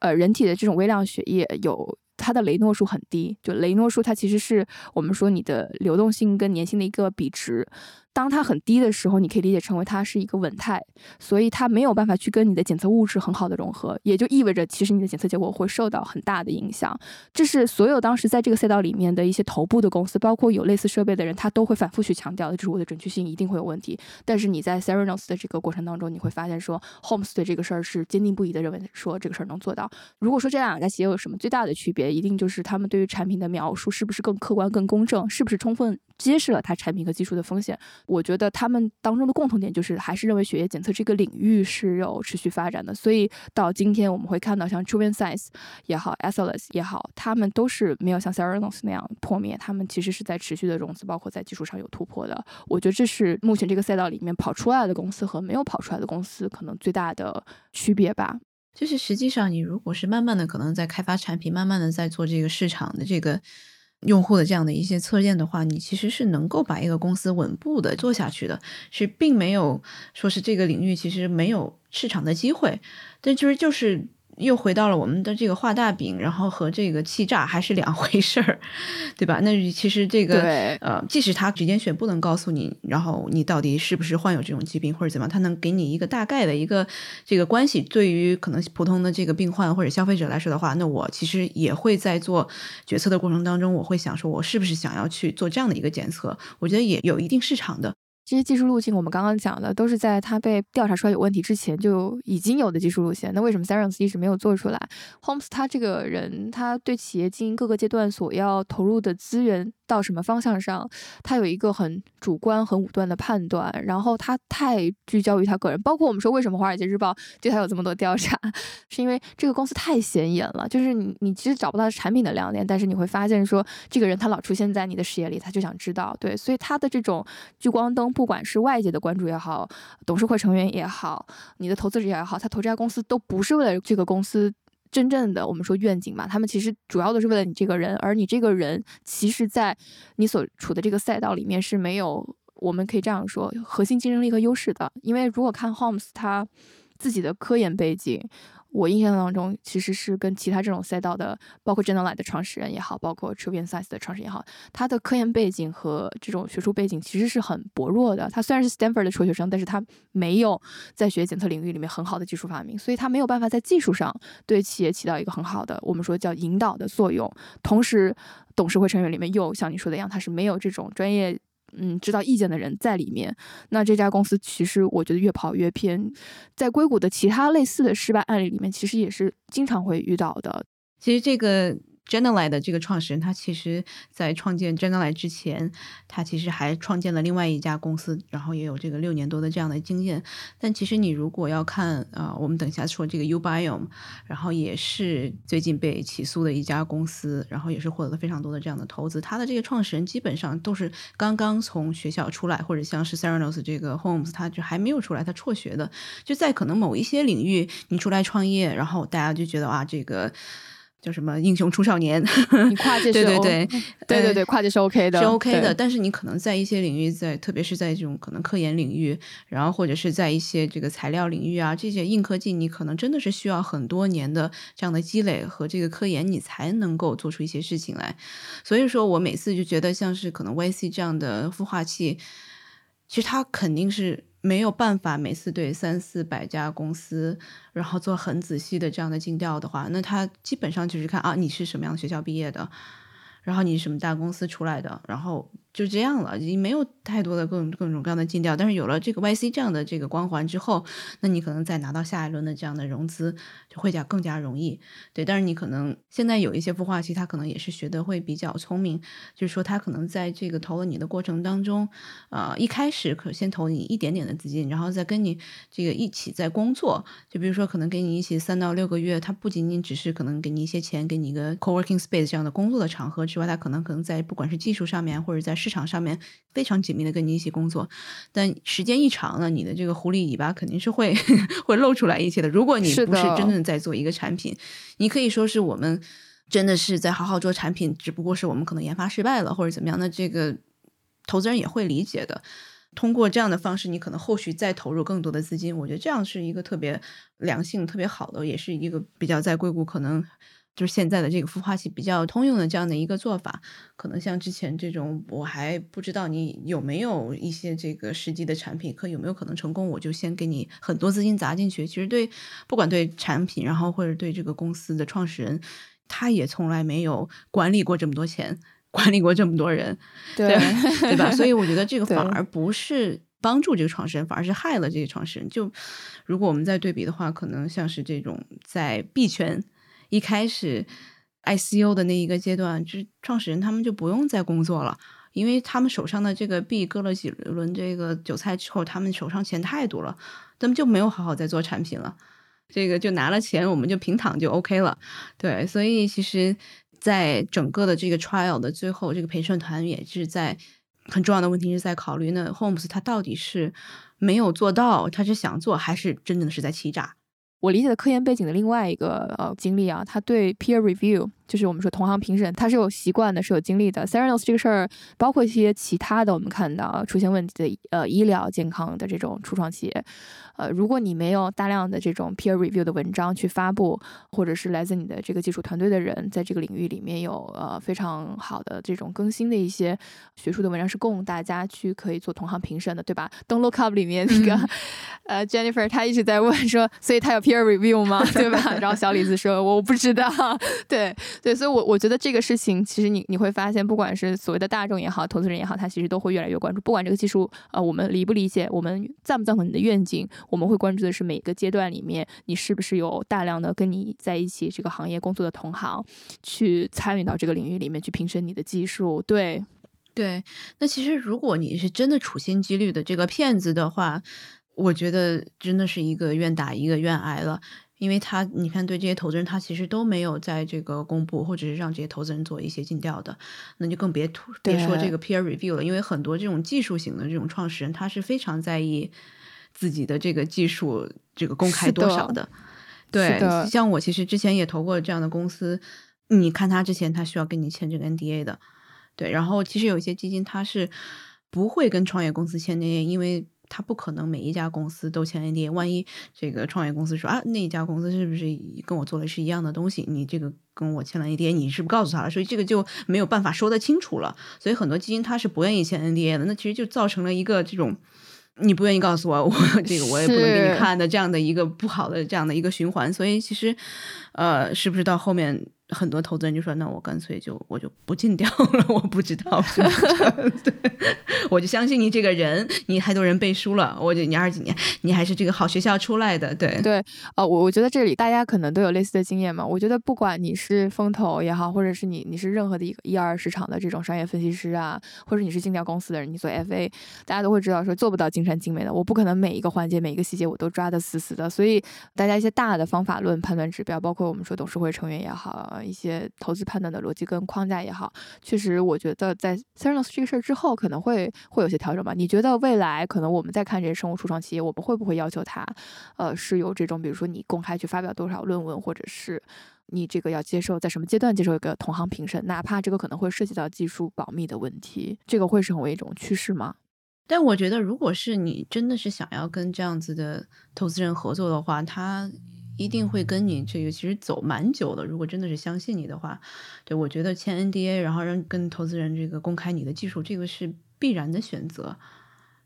呃，人体的这种微量血液有它的雷诺数很低，就雷诺数它其实是我们说你的流动性跟粘性的一个比值。当它很低的时候，你可以理解成为它是一个稳态，所以它没有办法去跟你的检测物质很好的融合，也就意味着其实你的检测结果会受到很大的影响。这是所有当时在这个赛道里面的一些头部的公司，包括有类似设备的人，他都会反复去强调的，就是我的准确性一定会有问题。但是你在 Theranos 的这个过程当中，你会发现说，Holmes 对这个事儿是坚定不移的认为说这个事儿能做到。如果说这两家企业有什么最大的区别，一定就是他们对于产品的描述是不是更客观、更公正，是不是充分揭示了它产品和技术的风险。我觉得他们当中的共同点就是，还是认为血液检测这个领域是有持续发展的。所以到今天，我们会看到像 Truven Science 也好 a s l e s 也好，他们都是没有像 Seranos 那样破灭，他们其实是在持续的融资，包括在技术上有突破的。我觉得这是目前这个赛道里面跑出来的公司和没有跑出来的公司可能最大的区别吧。就是实际上，你如果是慢慢的可能在开发产品，慢慢的在做这个市场的这个。用户的这样的一些测验的话，你其实是能够把一个公司稳步的做下去的，是并没有说是这个领域其实没有市场的机会，但其实就是。又回到了我们的这个画大饼，然后和这个气炸还是两回事儿，对吧？那其实这个呃，即使他指尖血不能告诉你，然后你到底是不是患有这种疾病或者怎么样，他能给你一个大概的一个这个关系。对于可能普通的这个病患或者消费者来说的话，那我其实也会在做决策的过程当中，我会想说，我是不是想要去做这样的一个检测？我觉得也有一定市场的。这些技术路径，我们刚刚讲的都是在它被调查出来有问题之前就已经有的技术路线。那为什么 Theranos 一直没有做出来？Holmes 他这个人，他对企业经营各个阶段所要投入的资源。到什么方向上，他有一个很主观、很武断的判断，然后他太聚焦于他个人。包括我们说，为什么《华尔街日报》对他有这么多调查，是因为这个公司太显眼了。就是你，你其实找不到产品的亮点，但是你会发现说，这个人他老出现在你的视野里，他就想知道。对，所以他的这种聚光灯，不管是外界的关注也好，董事会成员也好，你的投资者也好，他投这家公司都不是为了这个公司。真正的我们说愿景嘛，他们其实主要都是为了你这个人，而你这个人其实，在你所处的这个赛道里面是没有，我们可以这样说，核心竞争力和优势的。因为如果看 Holmes 他自己的科研背景。我印象当中，其实是跟其他这种赛道的，包括 Generali 的创始人也好，包括 t r u v i a n Science 的创始人也好，他的科研背景和这种学术背景其实是很薄弱的。他虽然是 Stanford 的辍学生，但是他没有在学检测领域里面很好的技术发明，所以他没有办法在技术上对企业起到一个很好的，我们说叫引导的作用。同时，董事会成员里面又像你说的一样，他是没有这种专业。嗯知道意见的人在里面。那这家公司其实我觉得越跑越偏，在硅谷的其他类似的失败案例里面，其实也是经常会遇到的。其实这个。G e n e r a l 的这个创始人，他其实在创建 g e n e r a l 之前，他其实还创建了另外一家公司，然后也有这个六年多的这样的经验。但其实你如果要看啊，我们等一下说这个 UBIOM 然后也是最近被起诉的一家公司，然后也是获得了非常多的这样的投资。他的这个创始人基本上都是刚刚从学校出来，或者像是 Theranos 这个 Homes，他就还没有出来，他辍学的，就在可能某一些领域，你出来创业，然后大家就觉得啊，这个。叫什么英雄出少年？你跨界 是对对对对对对，跨界是 OK 的，是 OK 的。但是你可能在一些领域，在特别是在这种可能科研领域，然后或者是在一些这个材料领域啊，这些硬科技，你可能真的是需要很多年的这样的积累和这个科研，你才能够做出一些事情来。所以说我每次就觉得，像是可能 YC 这样的孵化器，其实他肯定是。没有办法每次对三四百家公司，然后做很仔细的这样的尽调的话，那他基本上就是看啊，你是什么样的学校毕业的，然后你是什么大公司出来的，然后。就这样了，已经没有太多的各种各种各样的尽调。但是有了这个 YC 这样的这个光环之后，那你可能再拿到下一轮的这样的融资就会加更加容易。对，但是你可能现在有一些孵化器，他可能也是学的会比较聪明，就是说他可能在这个投了你的过程当中，呃，一开始可先投你一点点的资金，然后再跟你这个一起在工作。就比如说可能给你一起三到六个月，他不仅仅只是可能给你一些钱，给你一个 co-working space 这样的工作的场合之外，他可能可能在不管是技术上面或者在市场上面非常紧密的跟你一起工作，但时间一长了，你的这个狐狸尾巴肯定是会 会露出来一些的。如果你不是真正在做一个产品，你可以说是我们真的是在好好做产品，只不过是我们可能研发失败了或者怎么样，那这个投资人也会理解的。通过这样的方式，你可能后续再投入更多的资金，我觉得这样是一个特别良性、特别好的，也是一个比较在硅谷可能。就是现在的这个孵化器比较通用的这样的一个做法，可能像之前这种，我还不知道你有没有一些这个实际的产品，可有没有可能成功，我就先给你很多资金砸进去。其实对，不管对产品，然后或者对这个公司的创始人，他也从来没有管理过这么多钱，管理过这么多人，对对吧？所以我觉得这个 反而不是帮助这个创始人，反而是害了这个创始人。就如果我们再对比的话，可能像是这种在币圈。一开始，ICO 的那一个阶段，就是创始人他们就不用再工作了，因为他们手上的这个币割了几轮这个韭菜之后，他们手上钱太多了，他们就没有好好在做产品了。这个就拿了钱，我们就平躺就 OK 了。对，所以其实，在整个的这个 trial 的最后，这个陪审团也是在很重要的问题是在考虑，那 Holmes 他到底是没有做到，他是想做，还是真正的是在欺诈？我理解的科研背景的另外一个呃经历啊，他对 peer review。就是我们说同行评审，他是有习惯的，是有经历的。Theranos 这个事儿，包括一些其他的，我们看到出现问题的呃医疗健康的这种初创企业，呃，如果你没有大量的这种 peer review 的文章去发布，或者是来自你的这个技术团队的人在这个领域里面有呃非常好的这种更新的一些学术的文章，是供大家去可以做同行评审的，对吧？Don't look up 里面那个 呃 Jennifer 她一直在问说，所以他有 peer review 吗？对吧？然后小李子说我不知道，对。对，所以，我我觉得这个事情，其实你你会发现，不管是所谓的大众也好，投资人也好，他其实都会越来越关注。不管这个技术，呃，我们理不理解，我们赞不赞同你的愿景，我们会关注的是每个阶段里面，你是不是有大量的跟你在一起这个行业工作的同行，去参与到这个领域里面去评审你的技术。对，对。那其实，如果你是真的处心积虑的这个骗子的话，我觉得真的是一个愿打一个愿挨了。因为他，你看，对这些投资人，他其实都没有在这个公布，或者是让这些投资人做一些尽调的，那就更别别说这个 peer review 了。因为很多这种技术型的这种创始人，他是非常在意自己的这个技术这个公开多少的。对，像我其实之前也投过这样的公司，你看他之前他需要跟你签这个 NDA 的，对，然后其实有一些基金他是不会跟创业公司签 NDA，因为。他不可能每一家公司都签 NDA，万一这个创业公司说啊，那一家公司是不是跟我做的是一样的东西？你这个跟我签了 NDA，你是不是告诉他了？所以这个就没有办法说得清楚了。所以很多基金他是不愿意签 NDA 的。那其实就造成了一个这种你不愿意告诉我，我这个我也不能给你看的这样的一个不好的这样的一个循环。所以其实，呃，是不是到后面很多投资人就说：“那我干脆就我就不尽调了，我不知道。”对，我就相信你这个人，你太多人背书了。我就你二几年，你还是这个好学校出来的。对对，呃，我我觉得这里大家可能都有类似的经验嘛。我觉得不管你是风投也好，或者是你你是任何的一个一二市场的这种商业分析师啊，或者你是尽调公司的人，你做 FA，大家都会知道说做不到尽善尽美的。我不可能每一个环节每一个细节我都抓得死死的。所以大家一些大的方法论判断指标，包括我们说董事会成员也好。一些投资判断的逻辑跟框架也好，确实我觉得在 s e r e n o s 这个事儿之后，可能会会有些调整吧。你觉得未来可能我们在看这些生物初创企业，我们会不会要求它，呃，是有这种比如说你公开去发表多少论文，或者是你这个要接受在什么阶段接受一个同行评审，哪怕这个可能会涉及到技术保密的问题，这个会成为一种趋势吗？但我觉得，如果是你真的是想要跟这样子的投资人合作的话，他。一定会跟你这个其实走蛮久的。如果真的是相信你的话，对我觉得签 NDA，然后让跟投资人这个公开你的技术，这个是必然的选择。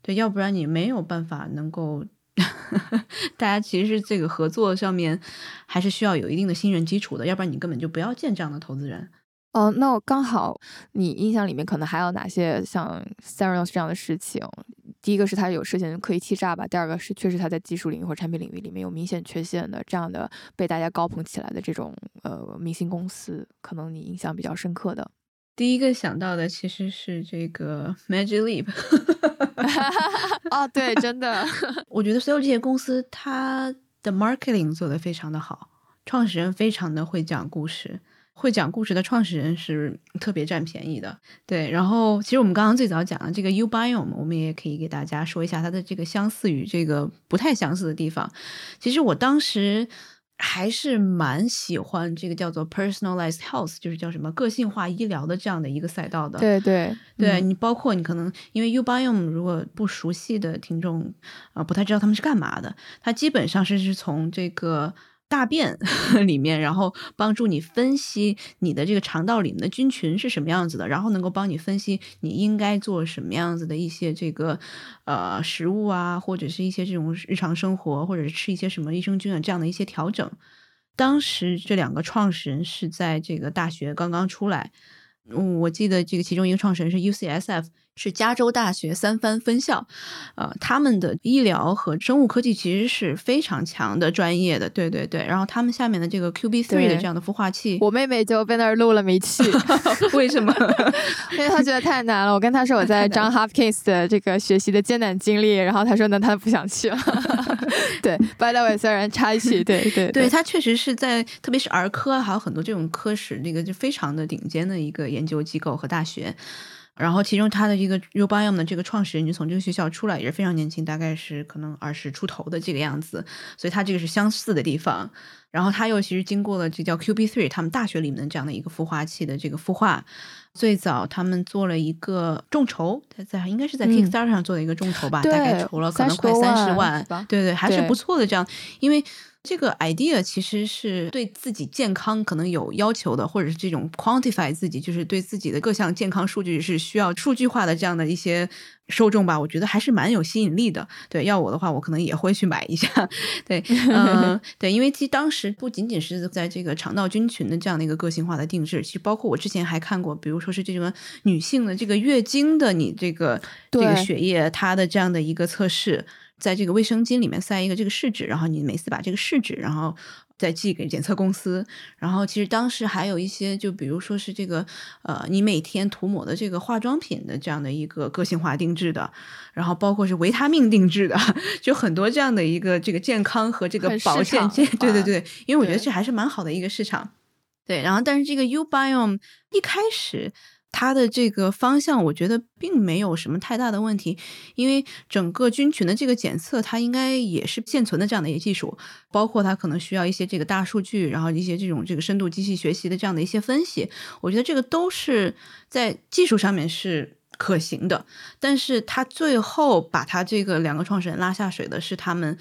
对，要不然你没有办法能够，大家其实这个合作上面还是需要有一定的信任基础的。要不然你根本就不要见这样的投资人。哦，那我刚好你印象里面可能还有哪些像 Serenos 这样的事情？第一个是他有涉嫌刻意欺诈吧，第二个是确实他在技术领域或产品领域里面有明显缺陷的这样的被大家高捧起来的这种呃明星公司，可能你印象比较深刻的。第一个想到的其实是这个 Magic Leap。哦，对，真的，我觉得所有这些公司它的 marketing 做得非常的好，创始人非常的会讲故事。会讲故事的创始人是特别占便宜的，对。然后，其实我们刚刚最早讲的这个 Ubiome，我们也可以给大家说一下它的这个相似与这个不太相似的地方。其实我当时还是蛮喜欢这个叫做 Personalized Health，就是叫什么个性化医疗的这样的一个赛道的。对对对，你包括你可能因为 Ubiome，如果不熟悉的听众啊，不太知道他们是干嘛的，它基本上是是从这个。大便 里面，然后帮助你分析你的这个肠道里面的菌群是什么样子的，然后能够帮你分析你应该做什么样子的一些这个呃食物啊，或者是一些这种日常生活，或者是吃一些什么益生菌啊这样的一些调整。当时这两个创始人是在这个大学刚刚出来，嗯，我记得这个其中一个创始人是 UCSF。是加州大学三藩分校，呃，他们的医疗和生物科技其实是非常强的专业的，对对对。然后他们下面的这个 QB three 的这样的孵化器，我妹妹就被那儿录了没去，为什么？因为她觉得太难了。我跟她说我在 John Hopkins 的这个学习的艰难经历，然后她说那她不想去了。对，By the way，虽然插一句，对对对，他确实是在特别是儿科还有很多这种科室，那个就非常的顶尖的一个研究机构和大学。然后，其中他的一个 u b i o m 的这个创始人就从这个学校出来，也是非常年轻，大概是可能二十出头的这个样子，所以他这个是相似的地方。然后他又其实经过了这叫 Q B Three，他们大学里面的这样的一个孵化器的这个孵化。最早他们做了一个众筹，他在应该是在 Kickstarter 上做的一个众筹吧，大概筹了可能快三十万，对对，还是不错的这样，因为。这个 idea 其实是对自己健康可能有要求的，或者是这种 quantify 自己，就是对自己的各项健康数据是需要数据化的这样的一些受众吧，我觉得还是蛮有吸引力的。对，要我的话，我可能也会去买一下。对，嗯，对，因为其实当时不仅仅是在这个肠道菌群的这样的一个个性化的定制，其实包括我之前还看过，比如说是这种女性的这个月经的你这个这个血液它的这样的一个测试。在这个卫生巾里面塞一个这个试纸，然后你每次把这个试纸，然后再寄给检测公司。然后其实当时还有一些，就比如说是这个呃，你每天涂抹的这个化妆品的这样的一个个性化定制的，然后包括是维他命定制的，就很多这样的一个这个健康和这个保健健，对对对，因为我觉得这还是蛮好的一个市场。对，然后但是这个 Ubiome 一开始。它的这个方向，我觉得并没有什么太大的问题，因为整个菌群的这个检测，它应该也是现存的这样的一些技术，包括它可能需要一些这个大数据，然后一些这种这个深度机器学习的这样的一些分析，我觉得这个都是在技术上面是可行的。但是它最后把它这个两个创始人拉下水的是他们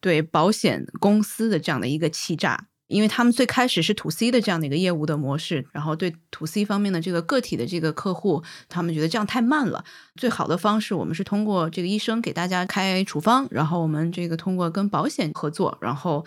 对保险公司的这样的一个欺诈。因为他们最开始是 to C 的这样的一个业务的模式，然后对 to C 方面的这个个体的这个客户，他们觉得这样太慢了。最好的方式，我们是通过这个医生给大家开处方，然后我们这个通过跟保险合作，然后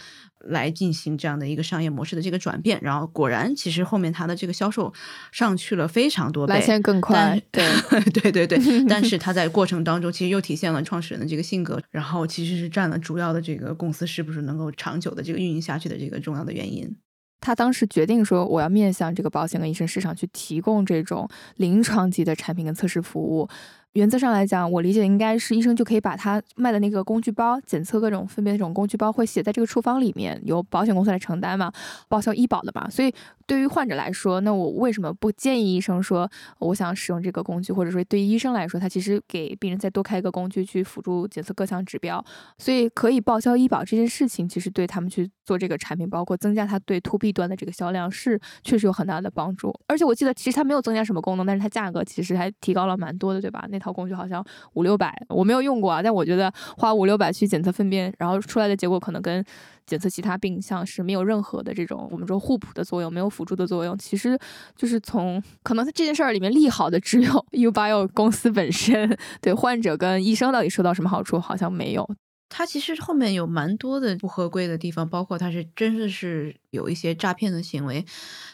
来进行这样的一个商业模式的这个转变，然后果然，其实后面它的这个销售上去了非常多倍，来钱更快。对 对对对，但是它在过程当中其实又体现了创始人的这个性格，然后其实是占了主要的这个公司是不是能够长久的这个运营下去的这个重要的原因。他当时决定说，我要面向这个保险跟医生市场去提供这种临床级的产品跟测试服务。原则上来讲，我理解应该是医生就可以把他卖的那个工具包，检测各种分别那种工具包会写在这个处方里面，由保险公司来承担嘛，报销医保的嘛。所以对于患者来说，那我为什么不建议医生说我想使用这个工具，或者说对医生来说，他其实给病人再多开一个工具去辅助检测各项指标，所以可以报销医保这件事情，其实对他们去做这个产品，包括增加他对 to B 端的这个销量是确实有很大的帮助。而且我记得其实它没有增加什么功能，但是它价格其实还提高了蛮多的，对吧？那套工具好像五六百，我没有用过啊，但我觉得花五六百去检测粪便，然后出来的结果可能跟检测其他病项是没有任何的这种我们说互补的作用，没有辅助的作用。其实就是从可能这件事儿里面利好的只有 Ubio 公司本身，对患者跟医生到底收到什么好处，好像没有。它其实后面有蛮多的不合规的地方，包括它是真的是有一些诈骗的行为。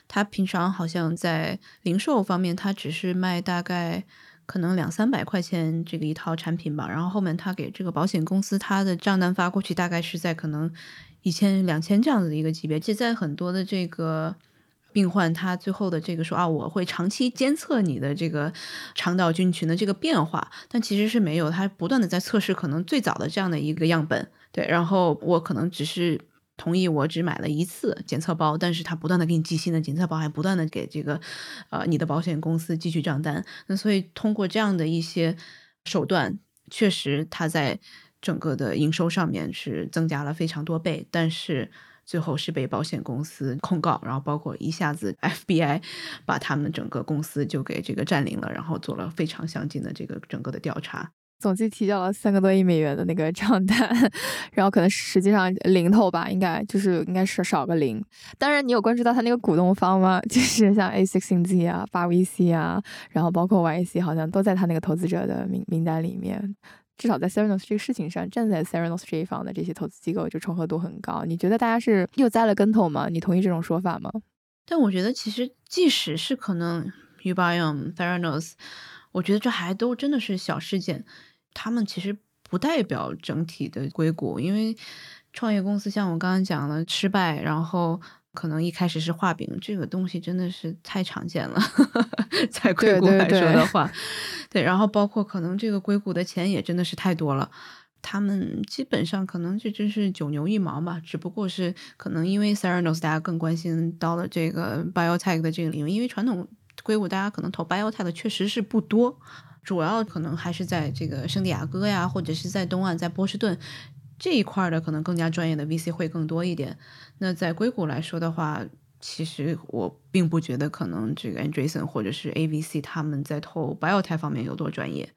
它平常好像在零售方面，它只是卖大概。可能两三百块钱这个一套产品吧，然后后面他给这个保险公司他的账单发过去，大概是在可能一千两千这样子的一个级别。其实，在很多的这个病患，他最后的这个说啊，我会长期监测你的这个肠道菌群的这个变化，但其实是没有，他不断的在测试可能最早的这样的一个样本，对，然后我可能只是。同意我只买了一次检测包，但是他不断的给你寄新的检测包，还不断的给这个，呃，你的保险公司寄去账单。那所以通过这样的一些手段，确实他在整个的营收上面是增加了非常多倍，但是最后是被保险公司控告，然后包括一下子 FBI 把他们整个公司就给这个占领了，然后做了非常详尽的这个整个的调查。总计提交了三个多亿美元的那个账单，然后可能实际上零头吧，应该就是应该是少个零。当然，你有关注到他那个股东方吗？就是像 A Six n Z 啊、八 VC 啊，然后包括 YC，好像都在他那个投资者的名名单里面。至少在 Serenos 这个事情上，站在 Serenos 这一方的这些投资机构就重合度很高。你觉得大家是又栽了跟头吗？你同意这种说法吗？但我觉得其实即使是可能 Ubiome、Serenos。我觉得这还都真的是小事件，他们其实不代表整体的硅谷，因为创业公司像我刚刚讲了失败，然后可能一开始是画饼，这个东西真的是太常见了，在硅谷来说的话，对，然后包括可能这个硅谷的钱也真的是太多了，他们基本上可能就真是九牛一毛吧，只不过是可能因为 Serenos 大家更关心到了这个 biotech 的这个领域，因为传统。硅谷大家可能投 biotech 的确实是不多，主要可能还是在这个圣地亚哥呀，或者是在东岸，在波士顿这一块的可能更加专业的 VC 会更多一点。那在硅谷来说的话，其实我并不觉得可能这个 Andreessen 或者是 AVC 他们在投 biotech 方面有多专业。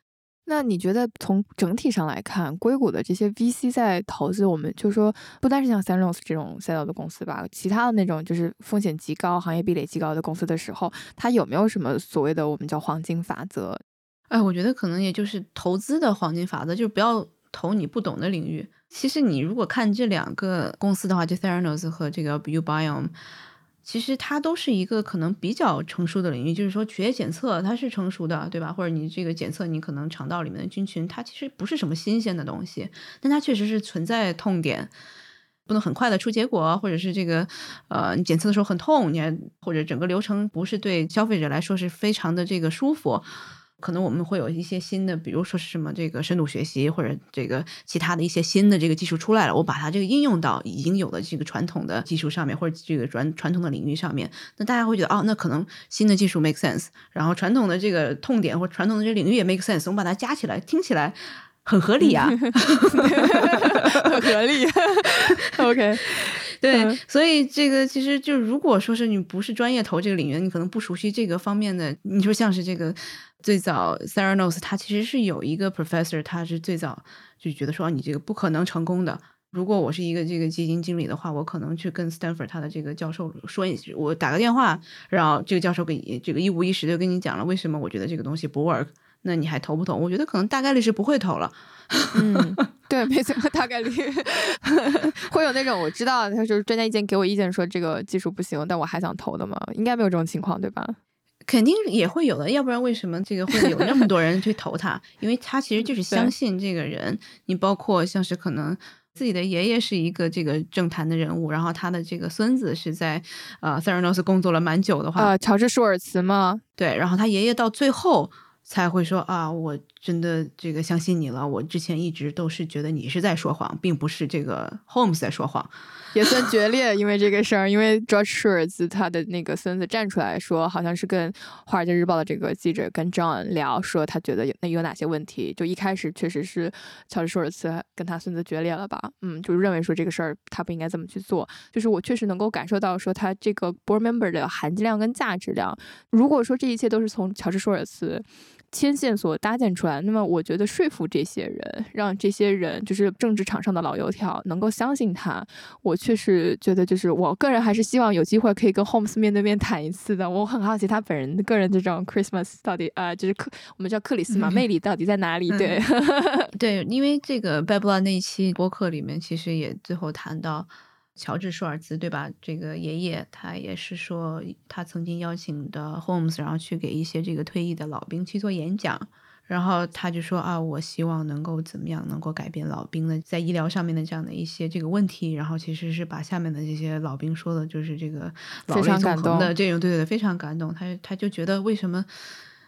那你觉得从整体上来看，硅谷的这些 VC 在投资，我们就说不单是像 Serenos 这种赛道的公司吧，其他的那种就是风险极高、行业壁垒极高的公司的时候，它有没有什么所谓的我们叫黄金法则？哎，我觉得可能也就是投资的黄金法则，就是不要投你不懂的领域。其实你如果看这两个公司的话，就 Theranos 和这个 Ubiome。其实它都是一个可能比较成熟的领域，就是说血液检测它是成熟的，对吧？或者你这个检测你可能肠道里面的菌群，它其实不是什么新鲜的东西，但它确实是存在痛点，不能很快的出结果，或者是这个呃你检测的时候很痛，你还或者整个流程不是对消费者来说是非常的这个舒服。可能我们会有一些新的，比如说是什么这个深度学习，或者这个其他的一些新的这个技术出来了，我把它这个应用到已经有的这个传统的技术上面，或者这个传传统的领域上面，那大家会觉得哦，那可能新的技术 make sense，然后传统的这个痛点或传统的这个领域也 make sense，我们把它加起来，听起来很合理呀，很合理。OK，对，所以这个其实就如果说是你不是专业投这个领域，你可能不熟悉这个方面的，你说像是这个。最早 s a r a n o s 他其实是有一个 professor，他是最早就觉得说你这个不可能成功的。如果我是一个这个基金经理的话，我可能去跟 Stanford 他的这个教授说一我打个电话，然后这个教授给这个一五一十的跟你讲了为什么我觉得这个东西不 work。那你还投不投？我觉得可能大概率是不会投了。嗯，对，没错，大概率 会有那种我知道，他就是专家意见给我意见说这个技术不行，但我还想投的嘛？应该没有这种情况，对吧？肯定也会有的，要不然为什么这个会有那么多人去投他？因为他其实就是相信这个人。你包括像是可能自己的爷爷是一个这个政坛的人物，然后他的这个孙子是在呃塞尔诺斯工作了蛮久的话，啊，乔治舒尔茨吗？对，然后他爷爷到最后。才会说啊，我真的这个相信你了。我之前一直都是觉得你是在说谎，并不是这个 Holmes 在说谎。也算决裂，因为这个事儿，因为 George Shultz 他的那个孙子站出来说，好像是跟《华尔街日报》的这个记者跟 John 聊，说他觉得有那有哪些问题。就一开始确实是乔治舒尔茨跟他孙子决裂了吧？嗯，就认为说这个事儿他不应该这么去做。就是我确实能够感受到说他这个 board member 的含金量跟价值量。如果说这一切都是从乔治舒尔茨。牵线所搭建出来，那么我觉得说服这些人，让这些人就是政治场上的老油条能够相信他，我确实觉得就是我个人还是希望有机会可以跟 Holmes 面对面谈一次的。我很好奇他本人的个人这种 Christmas 到底啊，就是克我们叫克里斯嘛，魅力到底在哪里？对 对，因为这个 Babylon 那期播客里面其实也最后谈到。乔治舒尔茨对吧？这个爷爷他也是说，他曾经邀请的 Holmes，然后去给一些这个退役的老兵去做演讲，然后他就说啊，我希望能够怎么样，能够改变老兵的在医疗上面的这样的一些这个问题，然后其实是把下面的这些老兵说的，就是这个老泪纵横的这种，对对对，非常感动。他他就觉得为什么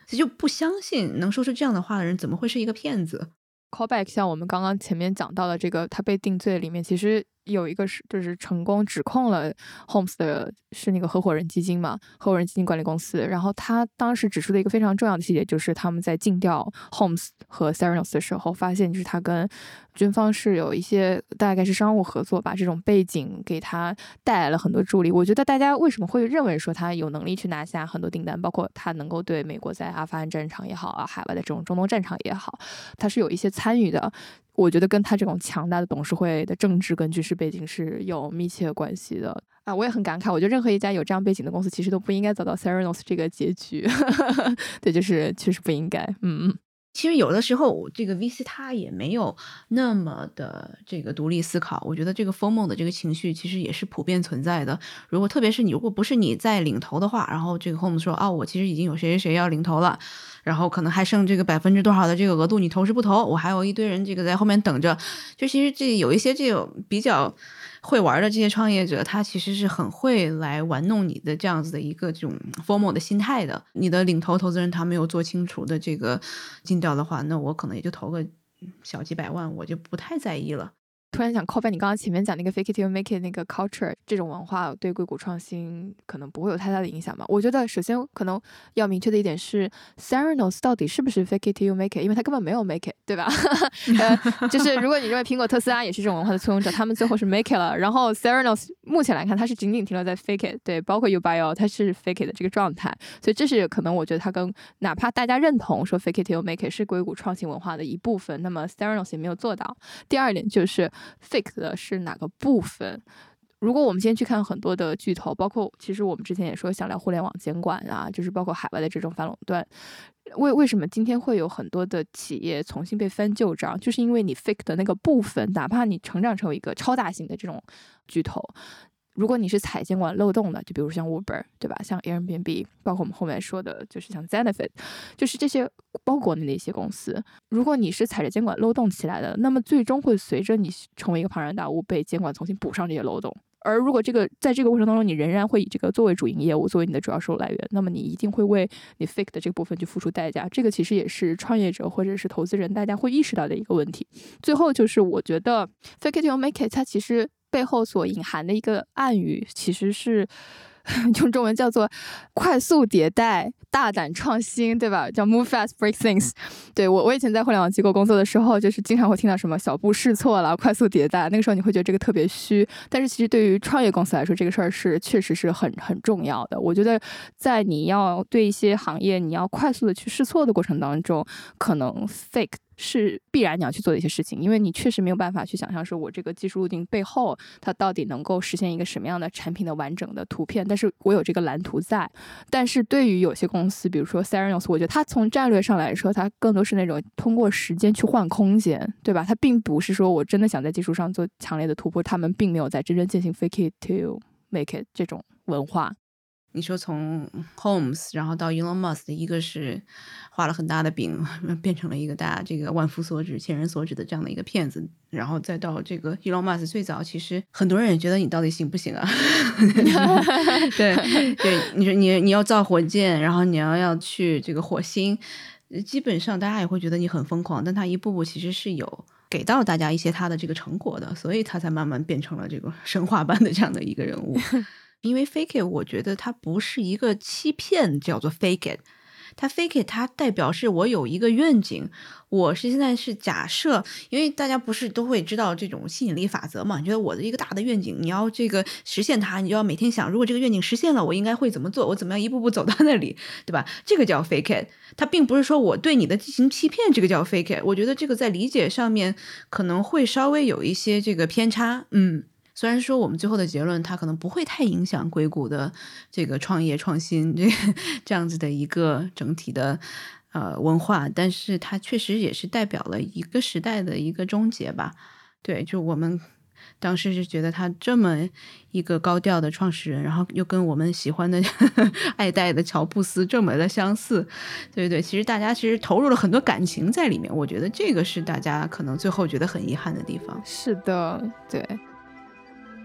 他就不相信能说出这样的话的人怎么会是一个骗子？Callback 像我们刚刚前面讲到的这个，他被定罪里面其实。有一个是，就是成功指控了 Holmes 的是那个合伙人基金嘛，合伙人基金管理公司。然后他当时指出的一个非常重要的细节，就是他们在尽调 Holmes 和 Theranos 的时候，发现就是他跟军方是有一些大概是商务合作吧，这种背景给他带来了很多助力。我觉得大家为什么会认为说他有能力去拿下很多订单，包括他能够对美国在阿富汗战场也好啊，海外的这种中东战场也好，他是有一些参与的。我觉得跟他这种强大的董事会的政治跟军事背景是有密切关系的啊！我也很感慨，我觉得任何一家有这样背景的公司，其实都不应该走到 Theranos 这个结局。对，就是确实不应该。嗯嗯。其实有的时候，这个 VC 他也没有那么的这个独立思考。我觉得这个疯梦的这个情绪其实也是普遍存在的。如果特别是你，如果不是你在领头的话，然后这个 Home 说啊，我其实已经有谁谁谁要领头了。然后可能还剩这个百分之多少的这个额度，你投是不投？我还有一堆人这个在后面等着。就其实这有一些这种比较会玩的这些创业者，他其实是很会来玩弄你的这样子的一个这种 formal 的心态的。你的领投投资人他没有做清楚的这个尽调的话，那我可能也就投个小几百万，我就不太在意了。突然想 call back 你刚刚前面讲那个 fake it you make it 那个 culture 这种文化对硅谷创新可能不会有太大的影响吧？我觉得首先可能要明确的一点是 s e r e n o s 到底是不是 fake it you make it，因为他根本没有 make it，对吧？呃，就是如果你认为苹果、特斯拉也是这种文化的簇拥者，他们最后是 make it 了，然后 s e r e n o s 目前来看，它是仅仅停留在 fake it，对，包括 Ubio 它是 fake it 的这个状态，所以这是可能我觉得它跟哪怕大家认同说 fake it you make it 是硅谷创新文化的一部分，那么 s e r e n o s 也没有做到。第二点就是。Fake 的是哪个部分？如果我们今天去看很多的巨头，包括其实我们之前也说想聊互联网监管啊，就是包括海外的这种反垄断，为为什么今天会有很多的企业重新被翻旧账？就是因为你 fake 的那个部分，哪怕你成长成为一个超大型的这种巨头。如果你是踩监管漏洞的，就比如像 Uber，对吧？像 Airbnb，包括我们后面说的，就是像 Zenefit，就是这些包裹内的一些公司。如果你是踩着监管漏洞起来的，那么最终会随着你成为一个庞然大物，被监管重新补上这些漏洞。而如果这个在这个过程当中，你仍然会以这个作为主营业务，作为你的主要收入来源，那么你一定会为你 fake 的这部分去付出代价。这个其实也是创业者或者是投资人大家会意识到的一个问题。最后就是我觉得 fake it till make it，它其实。背后所隐含的一个暗语，其实是 用中文叫做“快速迭代、大胆创新”，对吧？叫 “move fast, break things”。对我，我以前在互联网机构工作的时候，就是经常会听到什么“小步试错了”“快速迭代”。那个时候你会觉得这个特别虚，但是其实对于创业公司来说，这个事儿是确实是很很重要的。我觉得在你要对一些行业你要快速的去试错的过程当中，可能 fake。是必然你要去做的一些事情，因为你确实没有办法去想象说我这个技术路径背后它到底能够实现一个什么样的产品的完整的图片，但是我有这个蓝图在。但是对于有些公司，比如说 Theranos，我觉得它从战略上来说，它更多是那种通过时间去换空间，对吧？它并不是说我真的想在技术上做强烈的突破，他们并没有在真正进行 fake it to make it 这种文化。你说从 Holmes 然后到 Elon Musk，一个是画了很大的饼，变成了一个大家这个万夫所指、千人所指的这样的一个骗子，然后再到这个 Elon Musk 最早，其实很多人也觉得你到底行不行啊？对对，你说你你要造火箭，然后你要要去这个火星，基本上大家也会觉得你很疯狂，但他一步步其实是有给到大家一些他的这个成果的，所以他才慢慢变成了这个神话般的这样的一个人物。因为 fake 我觉得它不是一个欺骗，叫做 fake it。它 fake it，它代表是我有一个愿景，我是现在是假设，因为大家不是都会知道这种吸引力法则嘛？你觉得我的一个大的愿景，你要这个实现它，你就要每天想，如果这个愿景实现了，我应该会怎么做？我怎么样一步步走到那里，对吧？这个叫 fake it。它并不是说我对你的进行欺骗，这个叫 fake it。我觉得这个在理解上面可能会稍微有一些这个偏差，嗯。虽然说我们最后的结论，它可能不会太影响硅谷的这个创业创新这这样子的一个整体的呃文化，但是它确实也是代表了一个时代的一个终结吧。对，就我们当时是觉得他这么一个高调的创始人，然后又跟我们喜欢的 爱戴的乔布斯这么的相似，对对，其实大家其实投入了很多感情在里面，我觉得这个是大家可能最后觉得很遗憾的地方。是的，对。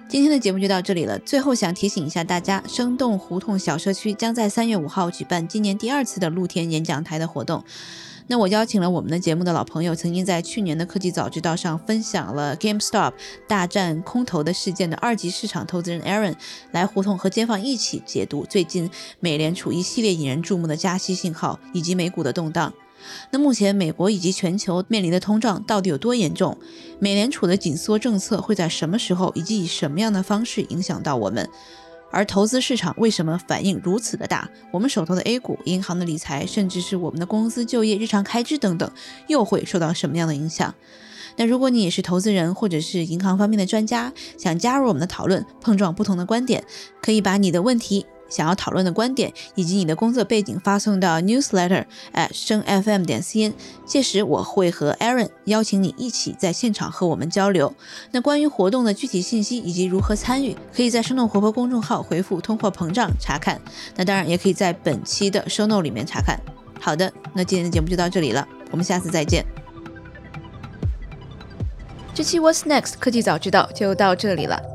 今天的节目就到这里了。最后想提醒一下大家，生动胡同小社区将在三月五号举办今年第二次的露天演讲台的活动。那我邀请了我们的节目的老朋友，曾经在去年的科技早知道上分享了 GameStop 大战空头的事件的二级市场投资人 Aaron 来胡同和街坊一起解读最近美联储一系列引人注目的加息信号以及美股的动荡。那目前美国以及全球面临的通胀到底有多严重？美联储的紧缩政策会在什么时候以及以什么样的方式影响到我们？而投资市场为什么反应如此的大？我们手头的 A 股、银行的理财，甚至是我们的工资、就业、日常开支等等，又会受到什么样的影响？那如果你也是投资人或者是银行方面的专家，想加入我们的讨论，碰撞不同的观点，可以把你的问题。想要讨论的观点以及你的工作背景发送到 newsletter at 声 fm 点 cn，届时我会和 Aaron 邀请你一起在现场和我们交流。那关于活动的具体信息以及如何参与，可以在生动活泼公众号回复“通货膨胀”查看。那当然也可以在本期的 show note 里面查看。好的，那今天的节目就到这里了，我们下次再见。这期 What's Next 科技早知道就到这里了。